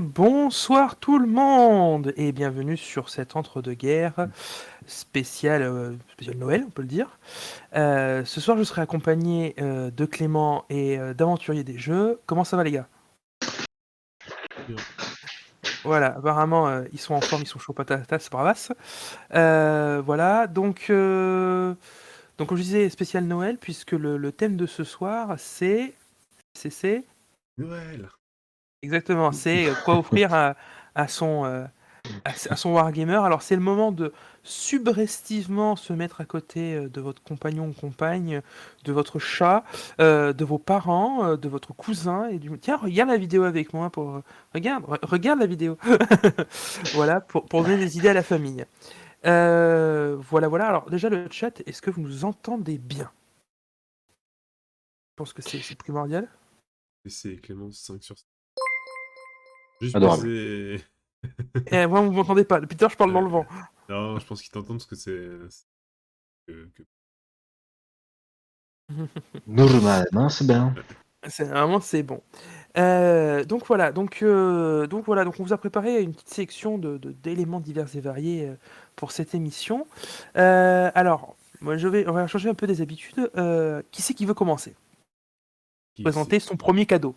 bonsoir tout le monde et bienvenue sur cet entre-deux-guerres spécial, euh, Noël, on peut le dire. Euh, ce soir, je serai accompagné euh, de Clément et d'aventurier des jeux. Comment ça va, les gars? Voilà, apparemment, ils sont en forme, ils sont chauds patatas, c'est voilà, donc, donc, comme je disais, spécial Noël, puisque le, le thème de ce soir. C'est. c'est- Noël. Exactement, c'est euh, quoi offrir à, à son, euh, à, à son wargamer. Alors c'est le moment de subrestivement se mettre à côté euh, de votre compagnon ou compagne, de votre chat, de vos parents, de votre cousin et du tiens regarde la vidéo avec moi pour regarde re- regarde la vidéo voilà pour, pour donner des idées à la famille. Voilà voilà alors déjà le chat est-ce que vous nous entendez bien? Je pense que c'est primordial. C'est Clémence 5 sur 5. Juste Adorable. Et moi vous m'entendez pas depuis tout à l'heure je parle dans le vent. Non, je pense qu'ils t'entendent parce que c'est. que- que- Normalement, c'est bien. C'est vraiment c'est bon. Euh, donc voilà, donc euh, donc voilà, donc on vous a préparé une petite sélection de de- d'éléments divers et variés euh, pour cette émission. Euh, alors, moi je vais on va changer un peu des habitudes. Euh, qui c'est qui veut commencer? Qui- Présenter son premier cadeau.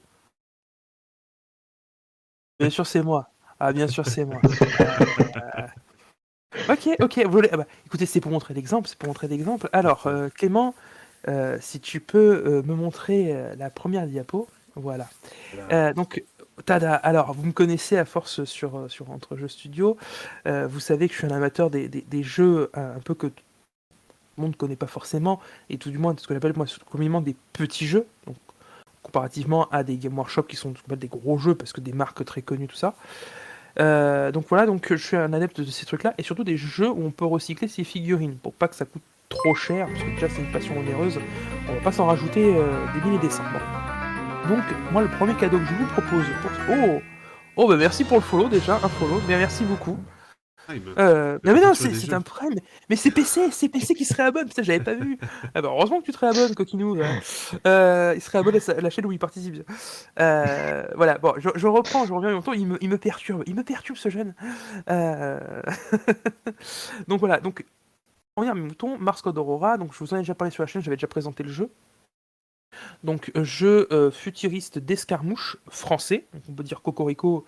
Bien sûr c'est moi. Ah bien sûr c'est moi. Euh, Ok, ok. Vous voulez... ah bah, écoutez, c'est pour montrer l'exemple, c'est pour montrer l'exemple. Alors, euh, Clément, euh, si tu peux me montrer la première diapo, voilà. Donc, tada. Alors, vous me connaissez à force sur, sur Entre Jeux Studio. Euh, vous savez que je suis un amateur des, des- des jeux un peu que tout le monde ne connaît pas forcément, et tout du moins ce que j'appelle moi communément des petits jeux. Donc, comparativement à des Game Workshop qui sont des gros jeux parce que des marques très connues, tout ça. Euh, donc voilà, donc je suis un adepte de ces trucs-là, et surtout des jeux où on peut recycler ses figurines pour pas que ça coûte trop cher, parce que déjà c'est une passion onéreuse. On va pas s'en rajouter euh, des milliers et des. Donc, moi, le premier cadeau que je vous propose pour. Oh Oh, bah merci pour le follow déjà, un follow, merci beaucoup. Ah, Euh, Mais mais, non, c'est un problème. Mais c'est PC, c'est PC qui serait abonne. Putain, j'avais pas vu. Ah bah, heureusement que tu te réabonnes, coquinou. là. Euh, il serait abonné à la chaîne où il participe. Euh, voilà, bon, je, je reprends, je reviens. Il me, il me perturbe, il me perturbe ce jeune. Donc voilà, donc premier mouton, Mars Code Aurora. Donc je vous en ai déjà parlé sur la chaîne, j'avais déjà présenté le jeu. Donc jeu futuriste d'escarmouche français, donc on peut dire Cocorico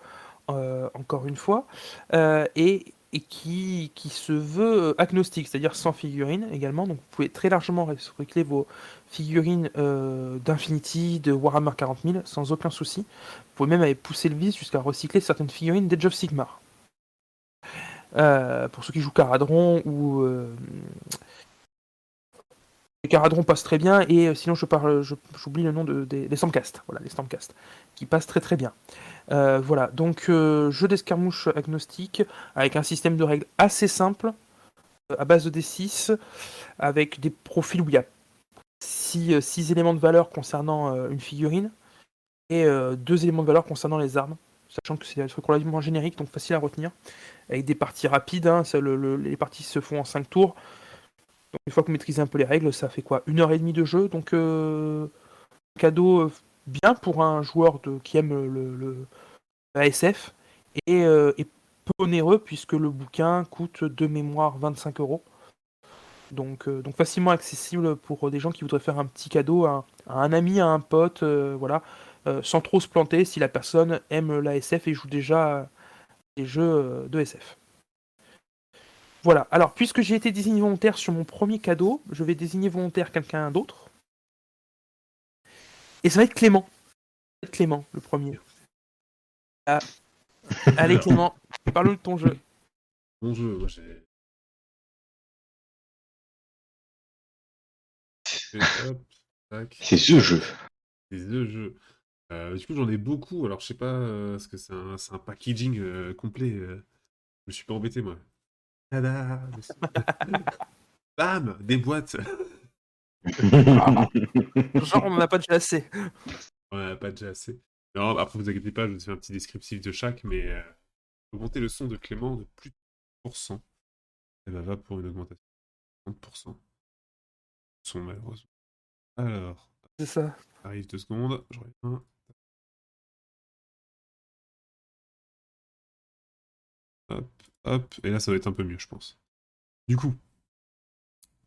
encore une fois, et, et qui, qui se veut euh, agnostique, c'est-à-dire sans figurines également. Donc vous pouvez très largement recycler vos figurines euh, d'Infinity, de Warhammer 40 000 sans aucun souci. Vous pouvez même aller pousser le vice jusqu'à recycler certaines figurines d'Age of Sigmar. Euh, pour ceux qui jouent Caradron ou Caradron passent très bien et euh, sinon je parle j'oublie le nom de, des, des les qui passent très très bien. Euh, voilà. Donc euh, jeu d'escarmouche agnostique avec un système de règles assez simple à base de D6 avec des profils où il y a 6, éléments de valeur concernant une figurine et 2 éléments de valeur concernant les armes sachant que c'est des trucs relativement génériques donc facile à retenir avec des parties rapides hein, les parties se font en 5 tours donc une fois que vous maîtrisez un peu les règles, ça fait quoi? Une heure et demie de jeu, donc euh, cadeau euh, bien pour un joueur qui aime le, euh, et peu onéreux puisque le bouquin coûte de mémoire 25 euros. Donc, facilement accessible pour des gens qui voudraient faire un petit cadeau à, un- ami, à un pote, voilà, sans trop se planter si la personne aime la SF et joue déjà des jeux de SF. Voilà, alors puisque j'ai été désigné volontaire sur mon premier cadeau, je vais désigner volontaire quelqu'un d'autre. Et ça va être Clément. Ça va être Clément, le premier. Ah. Allez Clément, parle de ton jeu. Bon jeu, moi j'ai. C'est ce jeu. C'est deux jeux. Euh, du coup, j'en ai beaucoup. Alors, je sais pas, euh, parce que c'est un, c'est un packaging euh, complet. euh, Je me suis pas embêté, moi. Tada Bam Des boîtes Genre on en a pas déjà assez. On en a pas déjà assez. Non, après, vous inquiétez pas, je vous fais un petit descriptif de chaque, mais euh, augmenter le son de Clément de plus de 10%. Et ben, va pour une augmentation de 30%. Son, malheureusement. Alors, C'est ça. arrive deux secondes, je reviens. hop, hop. Et là, ça va être un peu mieux, je pense. Du coup,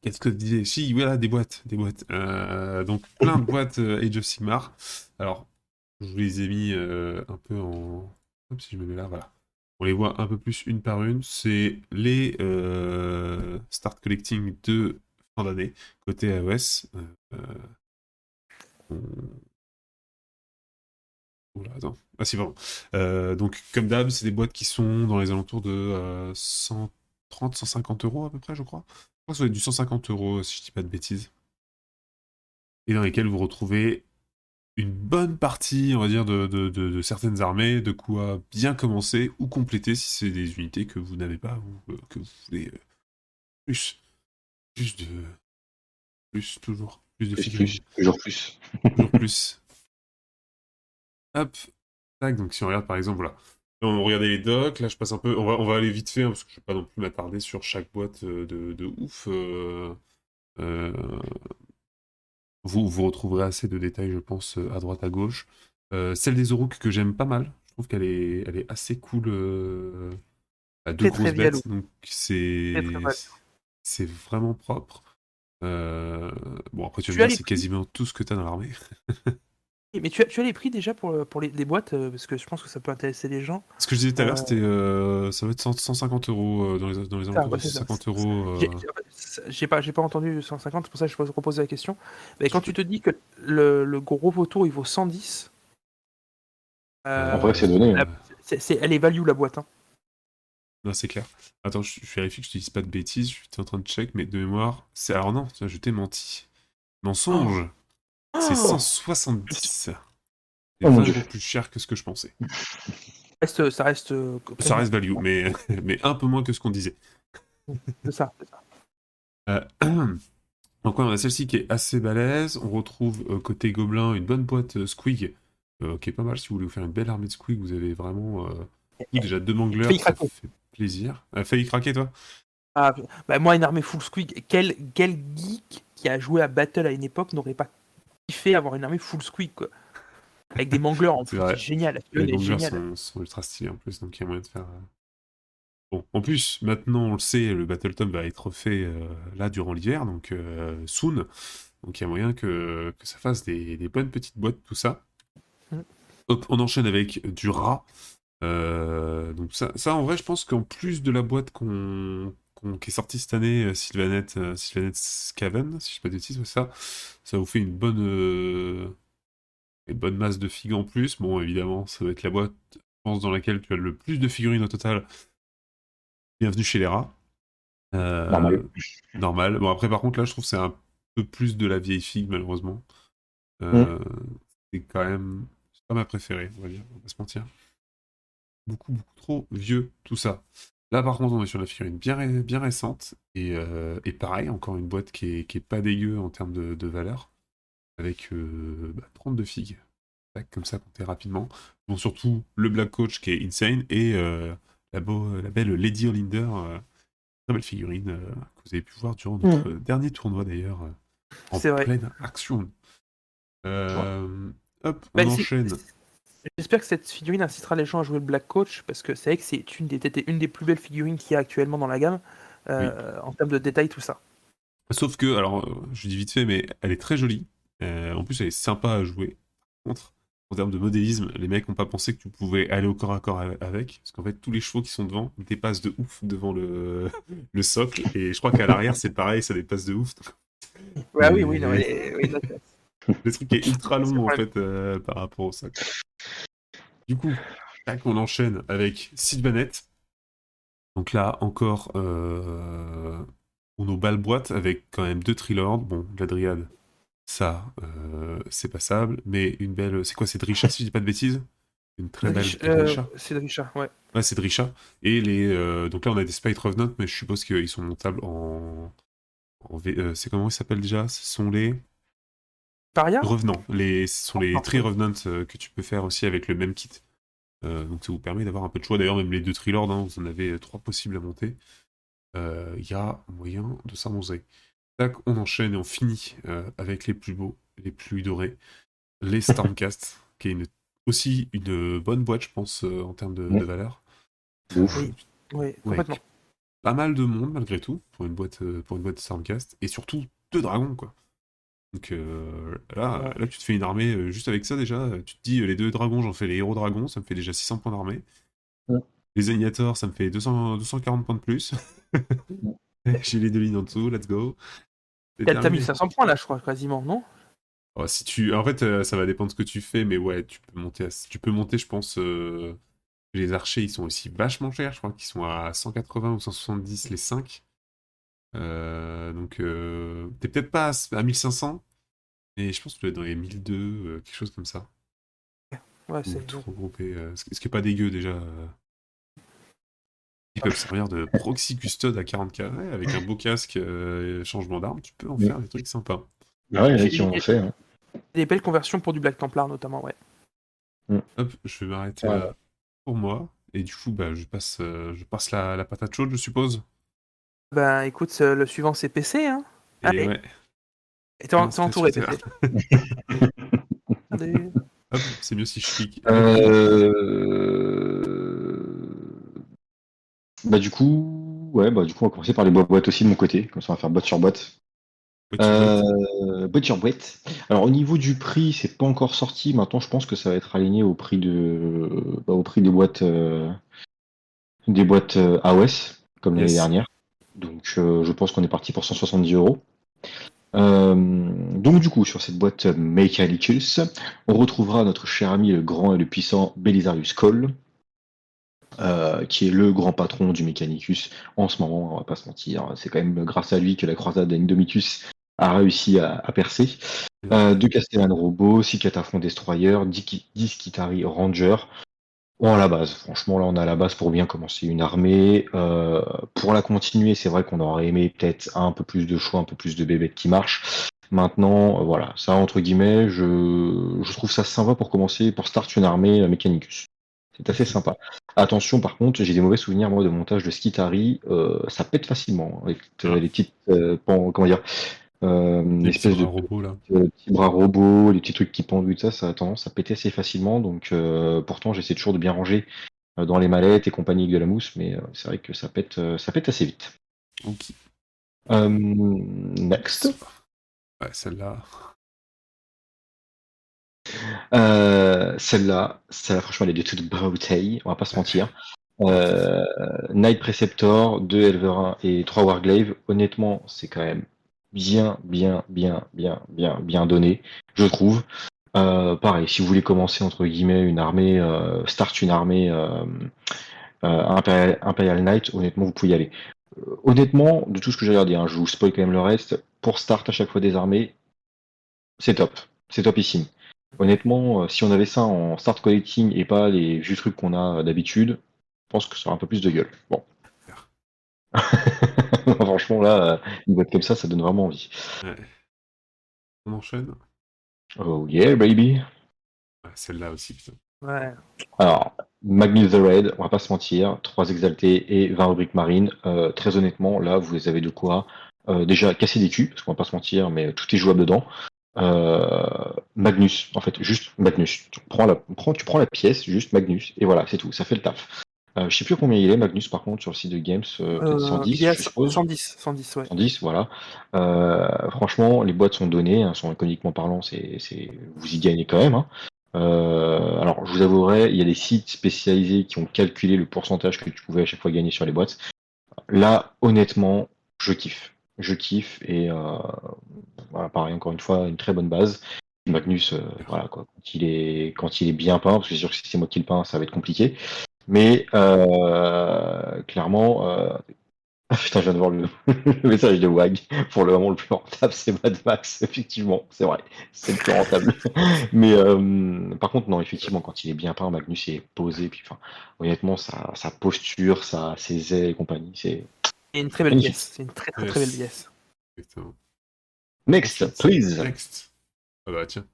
qu'est-ce que je disais Si, voilà, des boîtes, des boîtes. Euh, donc, plein de boîtes euh, Age of Sigmar. Alors, je vous les ai mis euh, un peu en... Hop, si je me mets là, voilà. On les voit un peu plus une par une. C'est les Start Collecting de fin d'année, côté iOS. Oula, attends. Ah si, pardon. Euh, donc, comme d'hab, c'est des boîtes qui sont dans les alentours de euh, 130, 150 euros à peu près, je crois. Je crois que ça va être du 150 euros, si je dis pas de bêtises. Et dans lesquelles vous retrouvez une bonne partie, on va dire, de, de- de- de certaines armées, de quoi bien commencer ou compléter si c'est des unités que vous n'avez pas ou euh, que vous voulez euh, plus. Plus de. Plus, toujours. Plus de figurines. plus, toujours plus. Toujours plus. Hop. Tac, donc si on regarde par exemple, voilà. Là, on regardait les docs, là je passe un peu, on va, on va aller vite fait, hein, parce que je ne vais pas non plus m'attarder sur chaque boîte euh, de, de ouf. euh, euh, vous, vous retrouverez assez de détails, je pense, à droite, à gauche. Euh, celle des Orouk que j'aime pas mal, je trouve qu'elle est, elle est assez cool. À deux grosses bêtes, donc c'est vraiment propre. Bon, après, tu Tu vas as me dire, c'est quasiment tout ce que tu as dans l'armée. Mais tu as, tu as les prix déjà pour, pour les, les boîtes euh, Parce que je pense que ça peut intéresser les gens. Ce que je disais tout à l'heure, Euh, c'était euh, ça va être 100 150 euros euh, dans les, dans les Ça, alentours ouais, de c'est ça. 150 euros. J'ai- pas, j'ai pas entendu 150, c'est pour ça que je pose reposer la question. Mais quand tu te dis que le, le gros vautour il vaut 110, euh, Après, c'est donné. la- hein. elle est value la boîte. hein. Non, c'est clair. Attends, je, je vérifie que je te dise pas de bêtises. Je suis en train de check, mais de mémoire, c'est alors non, je t'ai menti. Mensonge. C'est Oh 170. C'est Oh mon 20 Dieu. euros plus cher que ce que je pensais. Reste- ça reste. euh, Ça reste value, mais, mais un peu moins que ce qu'on disait. C'est ça, c'est ça. Euh, donc ouais, on a celle-ci qui est assez balèze. On retrouve euh, côté gobelin une bonne boîte euh, Squig, euh, qui est pas mal si vous voulez vous faire une belle armée de Squig. Vous avez vraiment euh, ou déjà deux mangleurs, ça fait plaisir. A failli craquer toi? Ah, bah, moi, une armée full squig, quel, quel geek qui a joué à Battle à une époque n'aurait pas kiffé avoir une armée full squig, quoi Avec des mangleurs en plus, c'est génial. Les mangleurs sont, sont ultra stylés en plus, donc il y a moyen de faire. euh, Bon, en plus, maintenant on le sait, le Battletop va être fait euh, là durant l'hiver, donc euh, soon. Donc il y a moyen que, que ça fasse des, des bonnes petites boîtes, tout ça. Mm. Hop, on enchaîne avec du rat. Euh, donc ça, ça, en vrai, je pense qu'en plus de la boîte qu'on, qui est sortie cette année, euh, Sylvanette, euh, Sylvanette Scaven, si je dis pas de bêtises, ça, ça vous fait une bonne, euh, une bonne masse de figues en plus. Bon, évidemment, ça va être la boîte, je pense, dans laquelle tu as le plus de figurines au total. Bienvenue chez les rats. Euh, Normal. Normal. Bon, après, par contre, là, je trouve que c'est un peu plus de la vieille figue, malheureusement. Euh, C'est quand même. C'est pas ma préférée, on va dire, on va pas se mentir. Beaucoup, beaucoup trop vieux, tout ça. Là, par contre, on est sur la figurine bien, ré- bien récente. Et, euh, et pareil, encore une boîte qui est, qui est pas dégueu en termes de, de valeur. Avec euh, bah, 32 figues. Comme ça, comptez rapidement. Bon, surtout le Black Coach qui est insane. Et euh, la, beau- la belle Lady Olinder. très belle figurine que vous avez pu voir durant notre dernier tournoi d'ailleurs. en vrai. pleine action. Hop, on Bah, enchaîne. J'espère que cette figurine incitera les gens à jouer le Black Coach, parce que c'est vrai que c'est une des, une des plus belles figurines qu'il y a actuellement dans la gamme, euh, en termes de détails, tout ça. Sauf que, alors, euh, je dis vite fait, mais elle est très jolie. Euh, en plus, elle est sympa à jouer. Par contre, en termes de modélisme, les mecs n'ont pas pensé que tu pouvais aller au corps à corps avec. Parce qu'en fait, tous les chevaux qui sont devant dépassent de ouf devant le, le socle. Et je crois qu'à l'arrière, c'est pareil, ça dépasse de ouf. Ouais, oui, Mais- oui, non, mais- oui, non, Le truc est ultra long, en fait, euh, par rapport au socle. Du coup, tac, on enchaîne avec Sylvanette. Donc là, encore, euh, on nos balles boîtes avec quand même deux Trilords. Bon, la Dryade, ça, euh, c'est passable. Mais une belle. C'est quoi, c'est Drisha, si je dis pas de bêtises? Une très belle c'est Drisha, ouais. Ouais, c'est Drisha. Et les. donc là, on a des Spite Revenant, mais je suppose qu'ils sont montables en. en V- c'est comment ils s'appellent déjà? Ce sont les. Paria. Les, ce sont les Tree Revenants euh, que tu peux faire aussi avec le même kit. Euh, donc ça vous permet d'avoir un peu de choix. D'ailleurs, même les deux Trilords, hein, vous en avez trois possibles à monter. Euh, Il y a moyen de s'amuser. Tac, on enchaîne et on finit euh, avec les plus beaux, les plus dorés. Les Stormcast, qui est une, aussi une bonne boîte, je pense, euh, en termes de, de valeur. Ouf. Oui. Oui, complètement. Pas mal de monde malgré tout pour une boîte euh, pour une boîte de Stormcast et surtout deux dragons quoi. Donc euh, là, là, tu te fais une armée euh, juste avec ça déjà. Tu te dis les deux dragons, j'en fais les héros dragons, ça me fait déjà 600 points d'armée. Ouais. Les Agnators, ça me fait 200, 240 points de plus. J'ai les deux lignes en dessous, let's go. T'as t'as terminé. 1500 points là, je crois, quasiment, non? Oh, si tu... En fait, euh, ça va dépendre de ce que tu fais, mais ouais, tu peux monter, à... tu peux monter je pense. euh, Les archers, ils sont aussi vachement chers. Je crois qu'ils sont à 180 ou 170 les 5. Donc, euh, t'es peut-être pas à à 1500, mais je pense que tu dois être dans les 1002, euh, quelque chose comme ça. Ouais, Ou c'est tout regroupé, euh, ce qui est pas dégueu déjà. euh. Ils peuvent servir de proxy custode à 40 carrés avec un beau casque euh, changement d'arme. Tu peux en Oui. faire des trucs sympas. Ah ouais, il y en a qui en ont fait. hein. des belles conversions pour du Black Templar notamment, ouais. Hop, je vais m'arrêter Voilà. là pour moi. Et du coup, bah, je passe, euh, je passe la, la patate chaude, je suppose. Ben écoute, euh, le suivant c'est PC, hein. Et Allez. ouais, Et t'es entouré, c'est- PC. C'est mieux si je clique. Euh... Bah du coup, ouais, bah du coup on va commencer par les boîtes boîtes aussi de mon côté, comme ça on va faire boîte sur boîte. Euh, boîte sur boîte. Alors au niveau du prix, c'est pas encore sorti. Maintenant, je pense que ça va être aligné au prix de, bah, au prix des boîtes, euh, des boîtes euh, AOS comme l'année dernière. Donc, euh, je pense qu'on est parti pour 170 euros. Euh, donc du coup, sur cette boîte Mechanicus, on retrouvera notre cher ami le grand et le puissant Belisarius Cole, euh, qui est le grand patron du Mechanicus en ce moment, on va pas se mentir. C'est quand même grâce à lui que la croisade Indomitus a réussi à, percer. Deux Castellan Robots, six Cataphrone Destroyer, 10, Ki- 10 Kitari Ranger. Bon, à la base, franchement, là, on a la base pour bien commencer une armée. Euh, pour la continuer, c'est vrai qu'on aurait aimé peut-être un peu plus de choix, un peu plus de bébêtes qui marchent. Maintenant, euh, voilà, ça, entre guillemets, je, je trouve ça sympa pour commencer, pour start une armée euh, Mechanicus. C'est assez sympa. Attention, par contre, j'ai des mauvais souvenirs, moi, de montage de Skitari. Euh, ça pète facilement, avec euh, Ah. les petites, comment dire, euh, une espèce petits de bras robots là. euh, petits bras robots, les petits trucs qui pendent, tout ça, ça a tendance à péter assez facilement. Donc, euh, pourtant, j'essaie toujours de bien ranger euh, dans les mallettes et compagnie avec de la mousse, mais c'est vrai que ça pète, ça pète assez vite. Ok. Euh, next. Ouais, celle-là. Celle-là, celle-là, franchement, elle est de toute beauté, on va pas se mentir. Night Preceptor, 2 Elverin et 3 Warglaive, honnêtement, c'est quand même bien, bien, bien, bien, bien, bien donné, je trouve. Euh, pareil, si vous voulez commencer entre guillemets une armée, euh, start une armée euh, euh, Imperial, Imperial Knight, honnêtement, vous pouvez y aller. Euh, honnêtement, de tout ce que j'ai regardé, hein, je vous spoil quand même le reste, pour start à chaque fois des armées, c'est top, c'est topissime. Honnêtement, euh, si on avait ça en start collecting et pas les vieux trucs qu'on a d'habitude, je pense que ça aurait un peu plus de gueule. Bon. Franchement, là, euh, une boîte comme ça, ça donne vraiment envie. Ouais. On enchaîne? Oh yeah, baby! Ouais, Celle-là aussi, putain. Ouais. Alors, Magnus the Red, on va pas se mentir, 3 exaltés et 20 rubriques marines. Euh, très honnêtement, là, vous avez de quoi euh, déjà casser des culs, parce qu'on va pas se mentir, mais tout est jouable dedans. Euh, Magnus, en fait, juste Magnus. Tu prends, la, prends- tu prends la pièce, juste Magnus, et voilà, c'est tout, ça fait le taf. Euh, je sais plus combien il est, Magnus, par contre, sur le site de Games, euh, peut-être Euh, 110, il est à je suppose. 110, 110, ouais. 110, voilà. Euh, franchement, les boîtes sont données, hein, sont économiquement parlant, c'est, c'est, vous y gagnez quand même. hein. Euh, alors, je vous avouerai, il y a des sites spécialisés qui ont calculé le pourcentage que tu pouvais à chaque fois gagner sur les boîtes. Là, honnêtement, je kiffe. Je kiffe et euh, voilà, pareil, encore une fois, une très bonne base. Magnus, voilà quoi, quand il est quand il est bien peint, parce que c'est sûr que si c'est moi qui le peins, ça va être compliqué. Mais euh, clairement, euh, ah, putain, je viens de voir le, le message de Wag. Pour le moment, le plus rentable, c'est Mad Max. Effectivement, c'est vrai. C'est le plus rentable. Mais euh, par contre, non, effectivement, quand il est bien peint, Magnus est posé. Puis, enfin, honnêtement, sa, sa posture, sa, ses ailes et compagnie, c'est. C'est une très belle Magnifique. pièce. C'est une très très très belle pièce. Exactement. Next, please. Next. Ah bah tiens.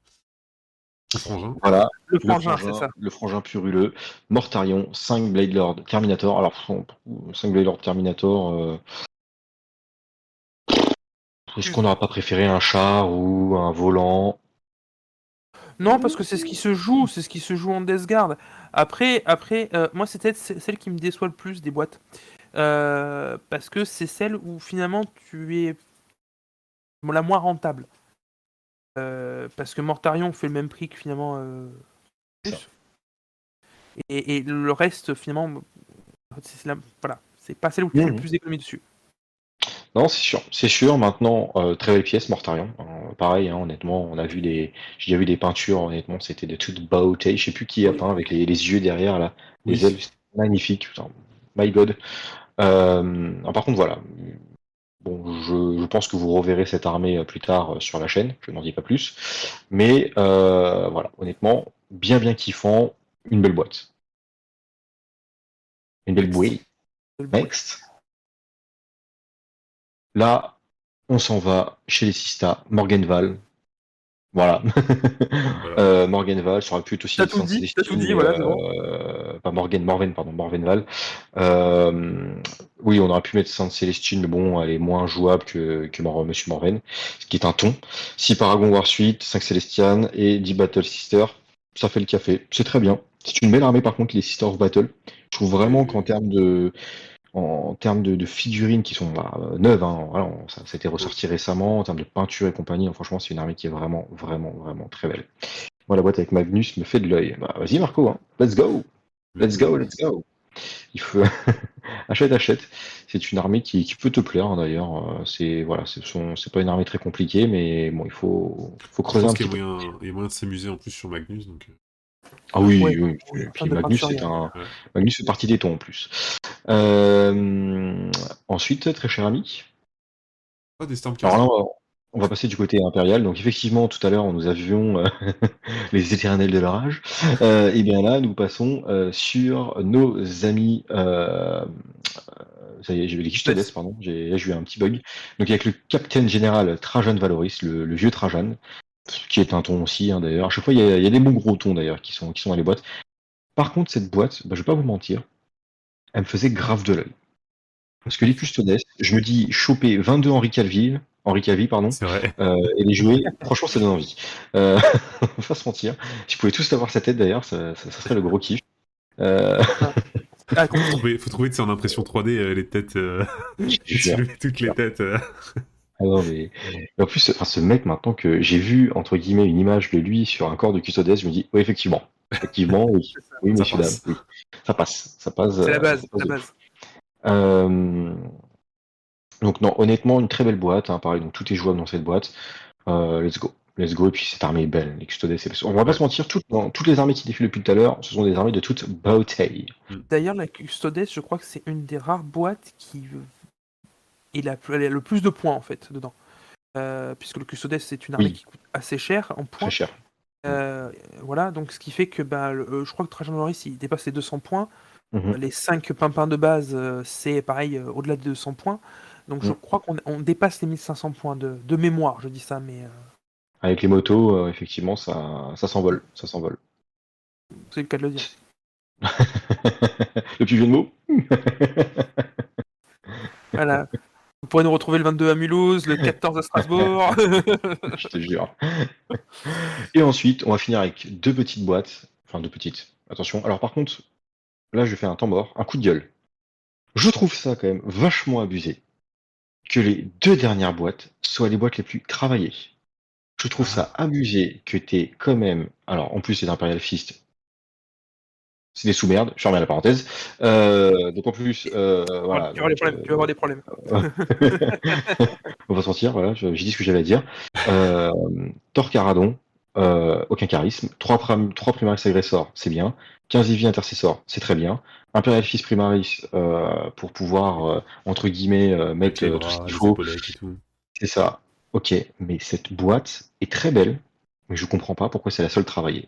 Le frangin. Voilà, Le le frangin, c'est ça. le frangin puruleux. Mortarion, 5 Blade Lord Terminator. Alors, 5 Blade Lord Terminator. euh, Est-ce qu'on n'aurait pas préféré un char ou un volant? Non, parce que c'est ce qui se joue, c'est ce qui se joue en Death Guard. Après, après euh, moi, c'est peut-être celle qui me déçoit le plus des boîtes. Euh, parce que c'est celle où finalement tu es la moins rentable. Euh, parce que Mortarion fait le même prix que finalement plus. Et, et, le reste, finalement, c'est voilà, c'est pas celle où tu fais le plus d'économie dessus. Non, c'est sûr, c'est sûr. Maintenant, euh, très belle pièce, Mortarion. Euh, pareil, hein, honnêtement, on a vu des, j'ai déjà vu des peintures. Honnêtement, c'était de toute beauté. Je sais plus qui a peint avec les, yeux derrière là, les ailes, magnifiques. my God. Euh, par contre, voilà. Bon, je, pense que vous reverrez cette armée plus tard sur la chaîne. Je n'en dis pas plus. Mais voilà, honnêtement, bien bien kiffant, une belle boîte. Une belle boîte. Next. Là, on s'en va chez les Sista, Morgenval. Voilà. euh, Morgenval, ça aurait pu être aussi. T'as tout dit, t'as tout dit, voilà. Euh, pas Morgan, Morven, pardon, Morvenval. Oui, on aurait pu mettre Sainte Célestine, mais bon, elle est moins jouable que, que Monsieur Morven, ce qui est un ton. 6 Paragon War Suite, 5 Celestian et 10 Battle Sister, ça fait le café. C'est très bien. C'est une belle armée, par contre, les Sisters of Battle. Je trouve vraiment qu'en termes de en termes de, figurines qui sont bah, neuves, hein, voilà, ça, a été ressorti récemment, en termes de peinture et compagnie, franchement c'est une armée qui est vraiment, vraiment, vraiment très belle. Moi la boîte avec Magnus me fait de l'œil. Bah, vas-y Marco, hein. let's go, let's go, let's go. Il faut achète, achète. C'est une armée qui, peut te plaire hein, d'ailleurs. C'est voilà, c'est pas une armée très compliquée, mais bon, il faut, faut creuser un petit peu. Il y a moyen de s'amuser en plus sur Magnus, donc. Euh. Ah oui, oui. Puis Magnus, c'est un... Magnus fait partie des tons en plus. Euh, ensuite, très cher ami. Oh, des on va passer du côté impérial. Donc effectivement, tout à l'heure, nous avions euh, les éternels de l'orage. Euh, et bien là, nous passons euh, sur nos amis. ça y est, j'ai les pardon. J'ai eu un petit bug. Donc avec le capitaine général Trajan Valoris, le, vieux Trajan, qui est un ton aussi hein, d'ailleurs. À chaque fois, il y, a, des bons gros tons d'ailleurs qui sont, qui sont dans les boîtes. Par contre, cette boîte, bah, je vais pas vous mentir, elle me faisait grave de l'œil. Parce que les custodes, je me dis, choper 22 Henri Calvi, Henri Cavill, pardon, euh, et les jouer, franchement, ça donne envie. Euh, on va pas se mentir. Si je pouvais tous avoir sa tête d'ailleurs, ça, serait le gros kiff. Euh... Ah, faut, trouver, faut trouver en impression 3D euh, les têtes, toutes les têtes. Ah non, mais... en plus, enfin, ce mec, maintenant que j'ai vu, entre guillemets, une image de lui sur un corps de custodes, je me dis, oui, effectivement. Effectivement, oui. Oui, monsieur, dame. Oui. Ça passe. Ça passe. C'est la base. la base. Euh, donc, non, honnêtement, une très belle boîte. Hein, pareil, donc tout est jouable dans cette boîte. Euh, let's go. Let's go. Et puis, cette armée est belle. Les custodes, on va pas se mentir, toutes, toutes les armées qui défilent depuis tout à l'heure, ce sont des armées de toute beauté. D'ailleurs, la custodes, je crois que c'est une des rares boîtes qui il a, le plus de points en fait dedans. Euh, puisque le Custodes c'est une armée qui coûte assez cher en points. Très cher. Euh, voilà, donc ce qui fait que bah, euh, je crois que Trajan Loris il dépasse les 200 points. Mhm. Les 5 pimpins de base, c'est pareil au-delà des 200 points. Donc je mhm. crois qu'on dépasse les 1500 points de, de, mémoire, je dis ça, mais. Avec les motos, effectivement, ça, ça s'envole. Ça s'envole. C'est le cas de le dire. le plus vieux de mots Voilà. Vous pourrez nous retrouver le 22 à Mulhouse, le 14 à Strasbourg. Je te jure. Et ensuite, on va finir avec deux petites boîtes. Enfin, deux petites. Attention. Alors, par contre, là, je fais un temps mort, un coup de gueule. Je trouve ça quand même vachement abusé que les deux dernières boîtes soient les boîtes les plus travaillées. Je trouve ça abusé que t'aies quand même. Alors, en plus, c'est d'Imperial Fist, c'est des sous-merdes, je ferme la parenthèse. Euh, donc en plus, euh, voilà. Tu vas, avoir des problèmes, On va sortir, voilà, j'ai dit ce que j'avais à dire. Euh, Thor Caradon, euh, aucun charisme. 3, prim 3 Primaris agressors, c'est bien. 15 Eevee intercessors, c'est très bien. Imperial Fils Primaris euh, pour pouvoir, euh, entre guillemets, mettre tout ce qu'il faut. C'est ça. Ok, mais cette boîte est très belle, mais je comprends pas pourquoi c'est la seule travaillée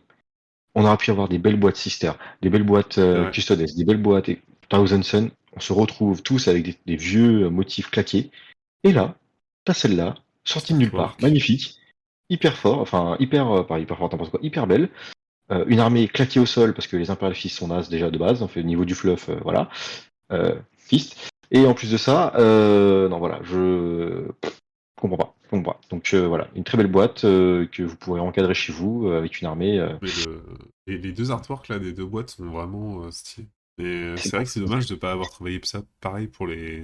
on aurait pu avoir des belles boîtes Sister, des belles boîtes Custodes, des belles boîtes Thousand Sun. On se retrouve tous avec des, vieux motifs claqués. Et là, t'as celle-là, sortie de nulle part, magnifique, hyper fort, enfin hyper, euh, pas hyper fort, n'importe quoi, hyper belle. une armée claquée au sol parce que les Imperial Fist sont nazes déjà de base, on fait le niveau du fluff, voilà. Fist. Et en plus de ça, non voilà, je comprends pas, comprends pas. Donc euh, voilà, une très belle boîte euh, que vous pourrez encadrer chez vous euh, avec une armée. euh, Mais le- les, les deux artworks là des deux boîtes sont vraiment euh, stylés. Et euh, C'est vrai que c'est dommage de pas avoir travaillé ça pareil pour les.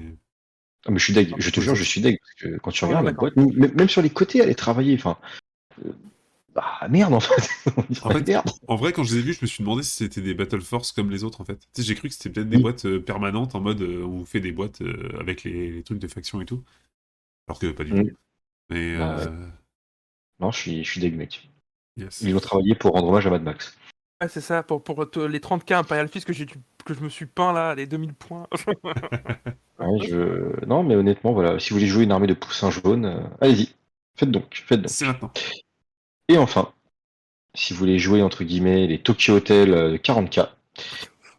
Ah, mais je suis deg, je te jure, je suis deg. Parce que quand tu Ah, regardes la boîte, même sur les côtés, elle est travaillée. Enfin, euh, bah merde en fait. En fait, merde. En vrai, quand je les ai vus, je me suis demandé si c'était des Battle Force comme les autres en fait. Tu sais, j'ai cru que c'était peut-être des Oui. boîtes euh, permanentes en mode euh, on vous fait des boîtes euh, avec les, les trucs de faction et tout. Alors que pas du Oui. tout. Mais Bah, euh, Non, je suis, je suis deg, mec. yes. Ils ont travaillé pour rendre hommage à Mad Max. Ouais, c'est ça, pour, les 30K Imperial Fist que, j'ai dû- que je me suis peint là, les 2000 points. Ouais, je... Non, mais honnêtement, voilà, si vous voulez jouer une armée de poussins jaunes, euh, allez-y. Faites donc, faites donc. C'est maintenant. Et enfin, si vous voulez jouer entre guillemets les Tokyo Hotel euh, de 40K,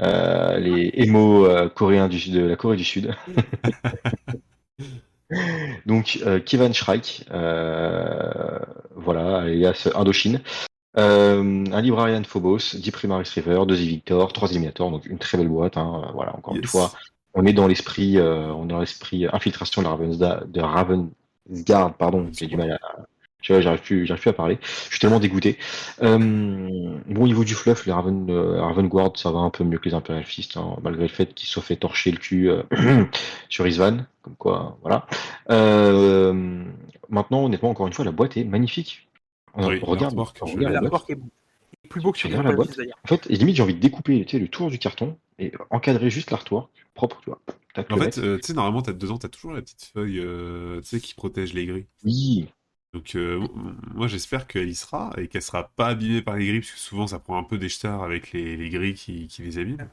euh, les émo euh, coréens du, de la Corée du Sud. Donc euh, Kevin Shrike, euh, voilà, alias Indochine. Euh, un Librarian Phobos, 10 Primaris River, 2 Victor, 3 Eliminator, donc une très belle boîte. hein, voilà, encore une fois, on est dans l'esprit, euh, on est dans l'esprit infiltration de Ravensda- de Ravensguard, pardon, j'ai du mal à, tu vois, j'arrive plus, j'arrive plus à parler. Je suis tellement dégoûté. Euh, bon, au niveau du fluff, les Raven, euh, Ravenguard, ça va un peu mieux que les Imperial Fist, hein, malgré le fait qu'ils se soient fait torcher le cul euh, sur Isvan, comme quoi, voilà. Euh, maintenant, honnêtement, encore une fois, la boîte est magnifique. On, Oui, regarde, l'artwork, on je- regarde la boîte. L'artwork est beau. Il est plus beau que sur les Regarde la boîte. En fait, limite, j'ai envie de découper tu sais, le tour du carton et encadrer juste l'artwork propre, tu vois. Tac, En fait, euh, tu sais, normalement, t'as dedans, t'as toujours la petite feuille euh, tu sais, qui protège les grilles. oui, Donc, euh, moi, j'espère qu'elle y sera et qu'elle sera pas abîmée par les grilles, parce que souvent, ça prend un peu des avec les, les grilles qui, qui les abîment.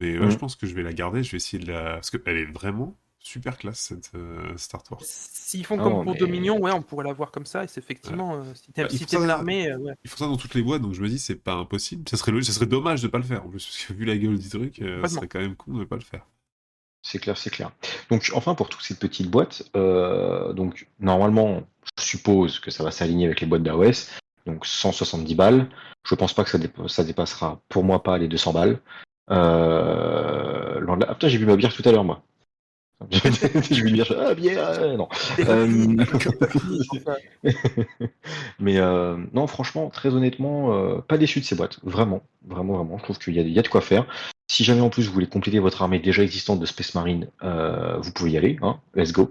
Mais ouais, Mhm. je pense que je vais la garder, je vais essayer de la. Parce qu'elle est vraiment super classe, cette euh, Star Wars. S'ils font Ah comme non, pour mais- Dominion, ouais, on pourrait l'avoir comme ça. Et c'est effectivement, euh, si t'aimes Bah, si l'armée, euh, ouais. Ils font ça dans toutes les boîtes, donc je me dis, c'est pas impossible. Ça serait, ça serait dommage de pas le faire, en plus, parce que vu la gueule du truc, euh, ça serait quand même con de pas le faire. C'est clair, c'est clair. Donc, enfin, pour toutes ces petites boîtes, euh, donc normalement, je suppose que ça va s'aligner avec les boîtes d'AOS. Donc, 170 balles. Je pense pas que ça, dépa- ça dépassera, pour moi, pas les 200 balles. Euh... Ah, putain, j'ai bu ma bière tout à l'heure, moi. J'ai bu une bière. je- Ah, bière, euh, non. Euh. Mais euh, non, franchement, très honnêtement, euh, pas déçu de ces boîtes. Vraiment, vraiment, vraiment. Je trouve qu'il y, a- il y a de quoi faire. Si jamais en plus vous voulez compléter votre armée déjà existante de Space Marine, euh, vous pouvez y aller. Hein, let's go.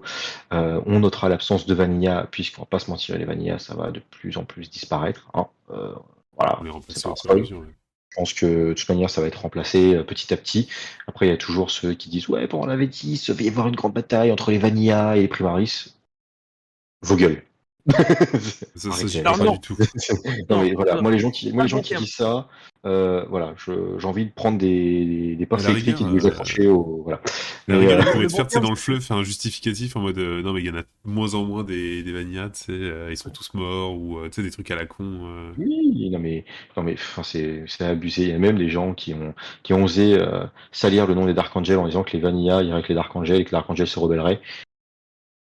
Euh, on notera l'absence de Vanilla, puisqu'on va pas se mentir, les Vanilla, ça va de plus en plus disparaître. Hein. Euh, voilà. On est Je pense que de toute manière, ça va être remplacé euh, petit à petit. Après, il y a toujours ceux qui disent Ouais, pendant la V10, il va y avoir une grande bataille entre les Vanilla et les Primaris. Vos gueules. Ça, ça, non. du tout. non, mais voilà, moi les gens qui, moi, les gens qui disent ça, euh, voilà, je- j'ai envie de prendre des, des, des pinces électriques et de les euh, accrocher au. Voilà. La rigueur, euh, pourrait te faire, terme, dans le fluff, un justificatif en mode euh, non, mais il y en a de moins en moins des, des Vanilla, tu sais, euh, ils sont tous morts, ou euh, tu sais, des trucs à la con. euh. Oui, non mais, non mais, enfin, c'est, c'est abusé. Il y a même des gens qui ont, qui ont osé euh, salir le nom des Dark Angels en disant que les Vanilla iraient avec les Dark Angels et que les Dark Angels se rebelleraient.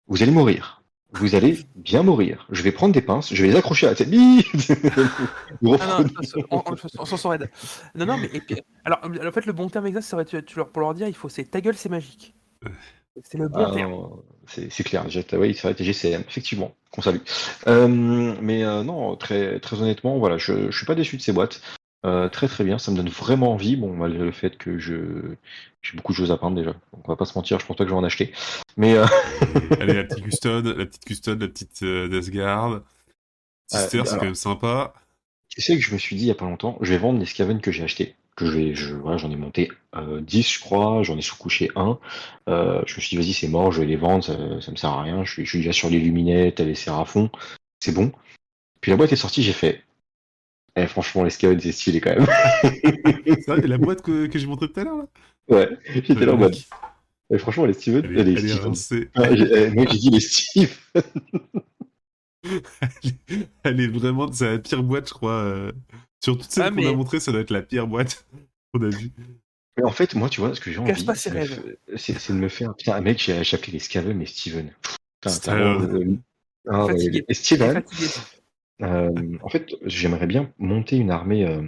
Vous allez mourir. Vous allez bien mourir. Je vais prendre des pinces, je vais les accrocher à la tête. Vous Ah non, on, on, on s'en sort raide. Non, non, mais et puis, alors, en fait, le bon terme exact, ça serait tu, tu leur, pour leur dire, il faut c'est ta gueule, c'est magique. C'est le bon Ah, terme. non, c'est c'est clair, j'ai- oui, ça va être GCM, effectivement, qu'on salue. Euh, mais euh, non, très, très honnêtement, voilà, je, je suis pas déçu de ces boîtes. Euh, très très bien, ça me donne vraiment envie, bon, malgré le fait que je j'ai beaucoup de choses à peindre déjà. Donc on va pas se mentir, je pense pas que je vais en acheter. Mais euh, Allez, la petite custode, la petite custode, la petite euh. Sister, Euh, c'est quand même sympa. tu sais que je me suis dit il y a pas longtemps, je vais vendre les Skaven que j'ai achetés. Que je vais, je, voilà, j'en ai monté euh, 10, je crois, j'en ai sous-couché un. Euh, je me suis dit, vas-y, c'est mort, je vais les vendre, ça, ça me sert à rien. Je suis, je suis déjà sur les luminettes, les Séraphons, c'est bon. Puis la boîte est sortie, j'ai fait. Eh, franchement, les Skaven, c'est stylé quand même. C'est vrai, la boîte que, que j'ai montrée tout à l'heure, là? ouais, j'étais là en mode. Eh, franchement, les Steven, Elle est, elle est eh, moi, j'ai dit les Steve. Elle est vraiment, c'est la pire boîte, je crois. euh. Sur toutes celles Ah, qu'on mais- a montrées, ça doit être la pire boîte qu'on a vue. Mais en fait, moi, tu vois, ce que j'ai envie, pas c'est ses de me rêves. fa- c'est c'est de me faire. Putain, un mec, j'ai appelé les Skaven, mais Steven. Putain, Steven. euh, ah, Fatigué. Steven, fatigué. Euh, en fait, j'aimerais bien monter une armée, euh,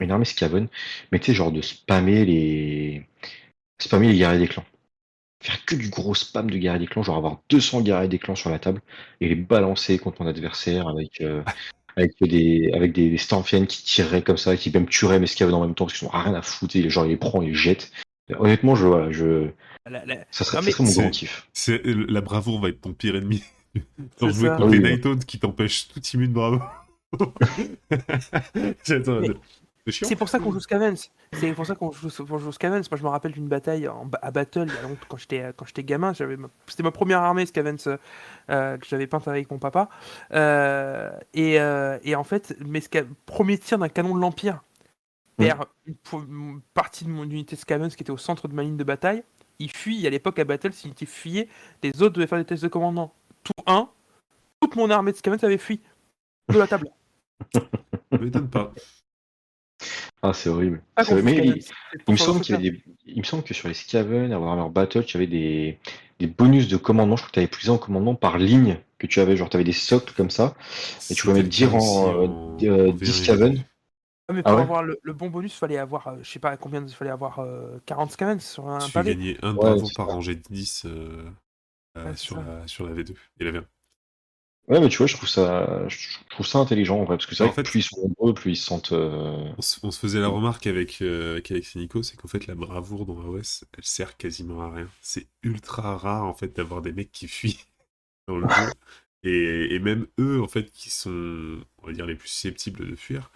une armée Skaven, mais tu sais, genre de spammer les, spammer les guerriers des clans. faire que du gros spam de guerriers des clans, genre avoir 200 guerriers des clans sur la table et les balancer contre mon adversaire avec, euh, avec des, avec des, des Stamfiennes qui tireraient comme ça, qui même tueraient mes Skaven en même temps parce qu'ils n'ont rien à foutre, et genre il les prend, il les jette. Honnêtement, je, voilà, je, La- la- ça serait, Non, ça serait mon c'est- grand kiff. La bravoure va être ton pire ennemi. Jouer ça. contre Oui, les oui. Night Hounds qui t'empêchent tout timide bravo. J'attends. Mais- C'est pour ça qu'on joue Scavens. C'est pour ça qu'on joue, qu'on joue Scavens. Moi, je me rappelle d'une bataille en, à Battle il y a longtemps, quand j'étais quand j'étais gamin. J'avais c'était ma première armée Scavens euh, que j'avais peinte avec mon papa. Euh, et, euh, et en fait, mes premier tir d'un canon de l'Empire po- une partie de mon unité Scavens qui était au centre de ma ligne de bataille. Il fuit. À l'époque, à Battle, s'il était fuyé, les autres devaient faire des tests de commandement. Tout un, toute mon armée de Scavens avait fui de la table. Ça m'étonne pas. Ah, c'est horrible. C'est Mais il, me semble qu'il y joue avait des, il me semble que sur les Skaven, à Warhammer Battle, tu avais des, des bonus de commandement. Je crois que tu avais plus en commandement par ligne que tu avais. Genre, tu avais des socles comme ça. Et tu pouvais mettre 10 rangs, euh, euh, 10 Skaven. Ah, mais Ah pour ouais avoir le, le bon bonus, il fallait avoir, euh, je sais pas combien, il fallait avoir euh, 40 scavens sur un Tu pavé. gagnais un Ouais, par rangée de 10 euh, euh, Ouais, c'est sur, la, sur la V2. Et la V1. Ouais, mais tu vois, je trouve ça, je trouve ça intelligent en vrai, parce que c'est En vrai que fait- plus ils sont nombreux, plus ils se sentent. euh, On, se- on se faisait la remarque avec, euh, avec Alexis Nico, c'est qu'en fait la bravoure dans AOS, elle sert quasiment à rien. C'est ultra rare en fait d'avoir des mecs qui fuient dans le jeu. Et, et même eux, en fait, qui sont, on va dire, les plus susceptibles de fuir,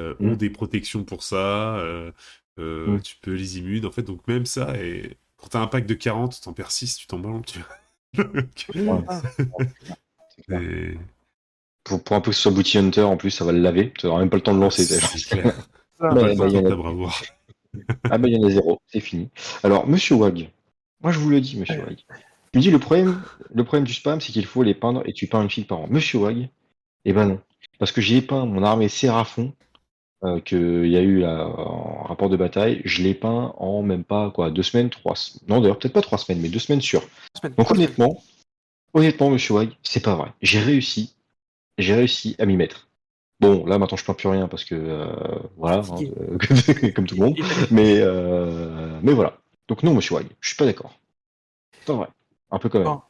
euh, ont Mm. des protections pour ça. euh, euh, Mm. Tu peux les immunes, en fait. Donc même ça, et quand t'as un pack de 40, t'en perds 6, tu t'en balances, tu vois. Ah, Pour, pour un peu que ce soit Booty Hunter, en plus, ça va le laver. Tu n'auras même pas le temps de lancer. Bah, il y en a-. Ah bah il y en a zéro, c'est fini. Alors, monsieur Wag, moi je vous le dis, monsieur. Wag. Tu me dis le problème, le problème du spam, c'est qu'il faut les peindre et tu peins une fille par an. Monsieur Wag, eh ben non. Parce que j'ai peint mon armée Sérafon, euh, qu'il y a eu là, en rapport de bataille, je l'ai peint en même pas quoi, deux semaines, trois semaines. Non d'ailleurs, peut-être pas trois semaines, mais deux semaines sûres. Donc honnêtement, honnêtement, monsieur Wag, c'est pas vrai. J'ai réussi, j'ai réussi à m'y mettre. Bon, là maintenant je peins plus rien parce que euh, voilà, hein, euh, comme tout le monde. Mais, euh, mais voilà. Donc non, monsieur Wag, je suis pas d'accord. C'est pas vrai. Un peu quand même. Bon.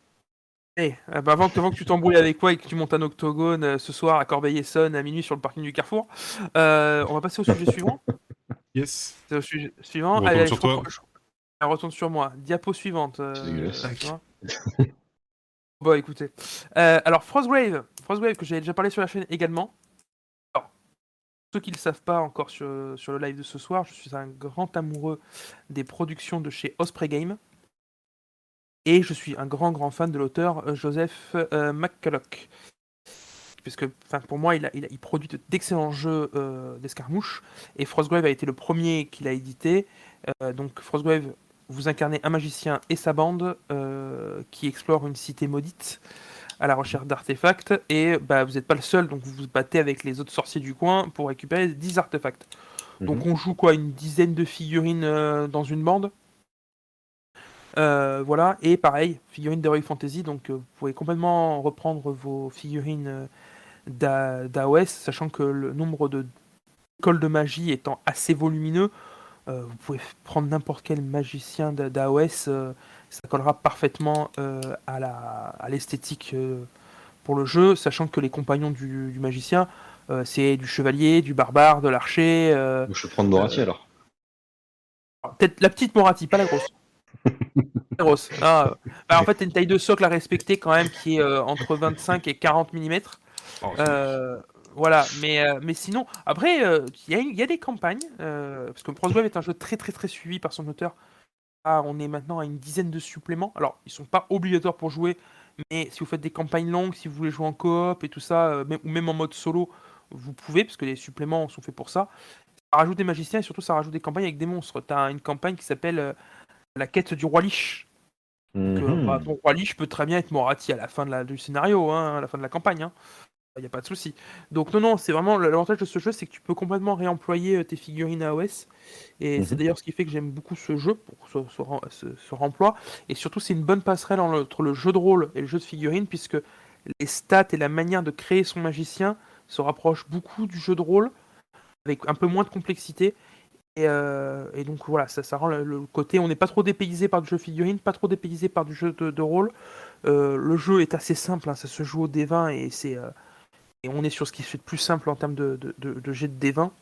Eh, euh, bah, avant, que, avant que tu t'embrouilles avec moi et que tu montes un octogone euh, ce soir à Corbeil-Essonne à minuit sur le parking du Carrefour, euh, on va passer au sujet suivant. Yes. C'est au sujet suivant. On Allez, sur toi. je- retourne sur moi. Diapo suivante. euh, bon, écoutez. Euh, alors, Frostgrave. Frostgrave, que j'avais déjà parlé sur la chaîne également. Alors, ceux qui ne le savent pas encore sur, sur le live de ce soir, je suis un grand amoureux des productions de chez Osprey Game. Et je suis un grand, grand fan de l'auteur euh, Joseph euh, McCulloch. Puisque, enfin, pour moi, il, a, il, a- il produit de- d'excellents jeux euh, d'escarmouche. Et Frostgrave a été le premier qu'il a édité. Donc, Frostgrave, vous incarnez un magicien et sa bande qui explore une cité maudite à la recherche d'artefacts. Et bah, vous n'êtes pas le seul, donc vous vous battez avec les autres sorciers du coin pour récupérer 10 artefacts. Donc on joue quoi Une dizaine de figurines euh, dans une bande Euh, Voilà, et pareil, figurines d'Heroic Fantasy, donc euh, vous pouvez complètement reprendre vos figurines euh, d'A- d'AOS, sachant que le nombre de écoles de magie étant assez volumineux, vous pouvez prendre n'importe quel magicien d'A- d'AOS, ça collera parfaitement à à l'esthétique euh, pour le jeu, sachant que les compagnons du, du magicien, c'est du chevalier, du barbare, de l'archer, je vais prendre Morati alors. peut-être la petite Morati, pas la grosse. Ah, bah, en fait, t'as une taille de socle à respecter quand même qui est euh, entre 25 et 40 mm. Oh, Euh, voilà, mais, euh, mais sinon, après, il y, a y des campagnes, parce que Frostgrave est un jeu très très très suivi par son auteur. Ah, on est maintenant à une dizaine de suppléments. Alors, ils sont pas obligatoires pour jouer, mais si vous faites des campagnes longues, si vous voulez jouer en coop et tout ça, même- ou même en mode solo, vous pouvez, parce que les suppléments sont faits pour ça. Ça rajoute des magiciens et surtout ça rajoute des campagnes avec des monstres. Tu as une campagne qui s'appelle La quête du roi Lich. Bah, ton roi Lich peut très bien être Morati à la fin de la, du scénario, hein, à la fin de la campagne. hein. Il n'y a pas de souci. Donc non, non, c'est vraiment l'avantage de ce jeu, c'est que tu peux complètement réemployer euh, tes figurines AOS. Et c'est Mhm. d'ailleurs ce qui fait que j'aime beaucoup ce jeu, pour ce, ce ren- ce- ce remploi. Et surtout, c'est une bonne passerelle entre le jeu de rôle et le jeu de figurines, puisque les stats et la manière de créer son magicien se rapprochent beaucoup du jeu de rôle, avec un peu moins de complexité. Et, euh, et donc voilà, ça, rend le, côté, on n'est pas trop dépaysé par du jeu figurine, pas trop dépaysé par du jeu de, rôle. Euh, le jeu est assez simple, hein, ça se joue au D20 et c'est euh, et on est sur ce qui se fait de plus simple en termes de, de, jet de D20. Donc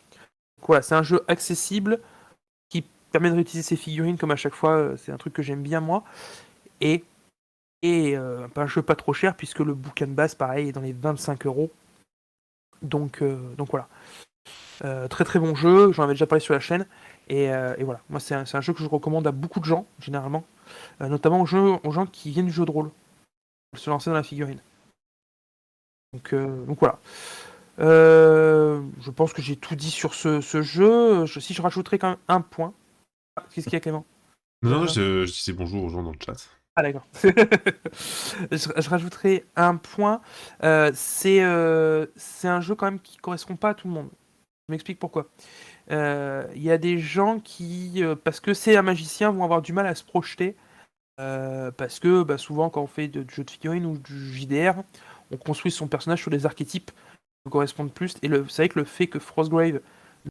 voilà, c'est un jeu accessible qui permet de réutiliser ses figurines comme à chaque fois, c'est un truc que j'aime bien moi. Et, un jeu pas trop cher puisque le bouquin de base, pareil, est dans les 25 euros. Donc voilà. Euh, très très bon jeu, j'en avais déjà parlé sur la chaîne. Et, euh, et voilà, moi c'est un, jeu que je recommande à beaucoup de gens, généralement. Euh, notamment aux, jeux, aux gens qui viennent du jeu de rôle. Pour se lancer dans la figurine. Donc, donc voilà. Euh, je pense que j'ai tout dit sur ce, ce jeu. Je- si je rajouterais quand même un point. Ah, Qu'est-ce qu'il y a Clément? Non, non, Euh. je, je disais bonjour aux gens dans le chat. Ah d'accord. je, je rajouterai un point. Euh, c'est c'est un jeu quand même qui correspond pas à tout le monde. Je m'explique pourquoi. Euh, Il y a des gens qui, euh, parce que c'est un magicien, vont avoir du mal à se projeter. euh, parce que bah, souvent quand on fait du jeu de figurines ou du JDR, on construit son personnage sur des archétypes qui correspondent plus. Et le- c'est vrai que le fait que Frostgrave,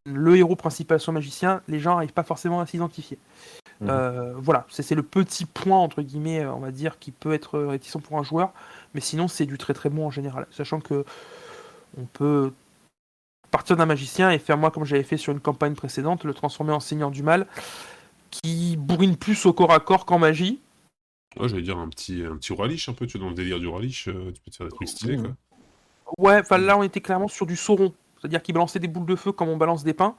le héros principal, soit magicien, les gens n'arrivent pas forcément à s'identifier. Mhm. Euh, voilà, c'est c'est le petit point, entre guillemets, euh, on va dire, qui peut être réticent pour un joueur, mais sinon c'est du très très bon en général. Sachant que on peut partir d'un magicien et faire moi comme j'avais fait sur une campagne précédente, le transformer en seigneur du mal, qui bourrine plus au corps à corps qu'en magie. Ouais, j'allais dire un petit, un petit roi liche un peu, tu vois, dans le délire du roi liche, euh, tu peux te faire des trucs stylés, quoi. Ouais, enfin là on était clairement sur du sauron. C'est-à-dire qu'il balançait des boules de feu comme on balance des pains.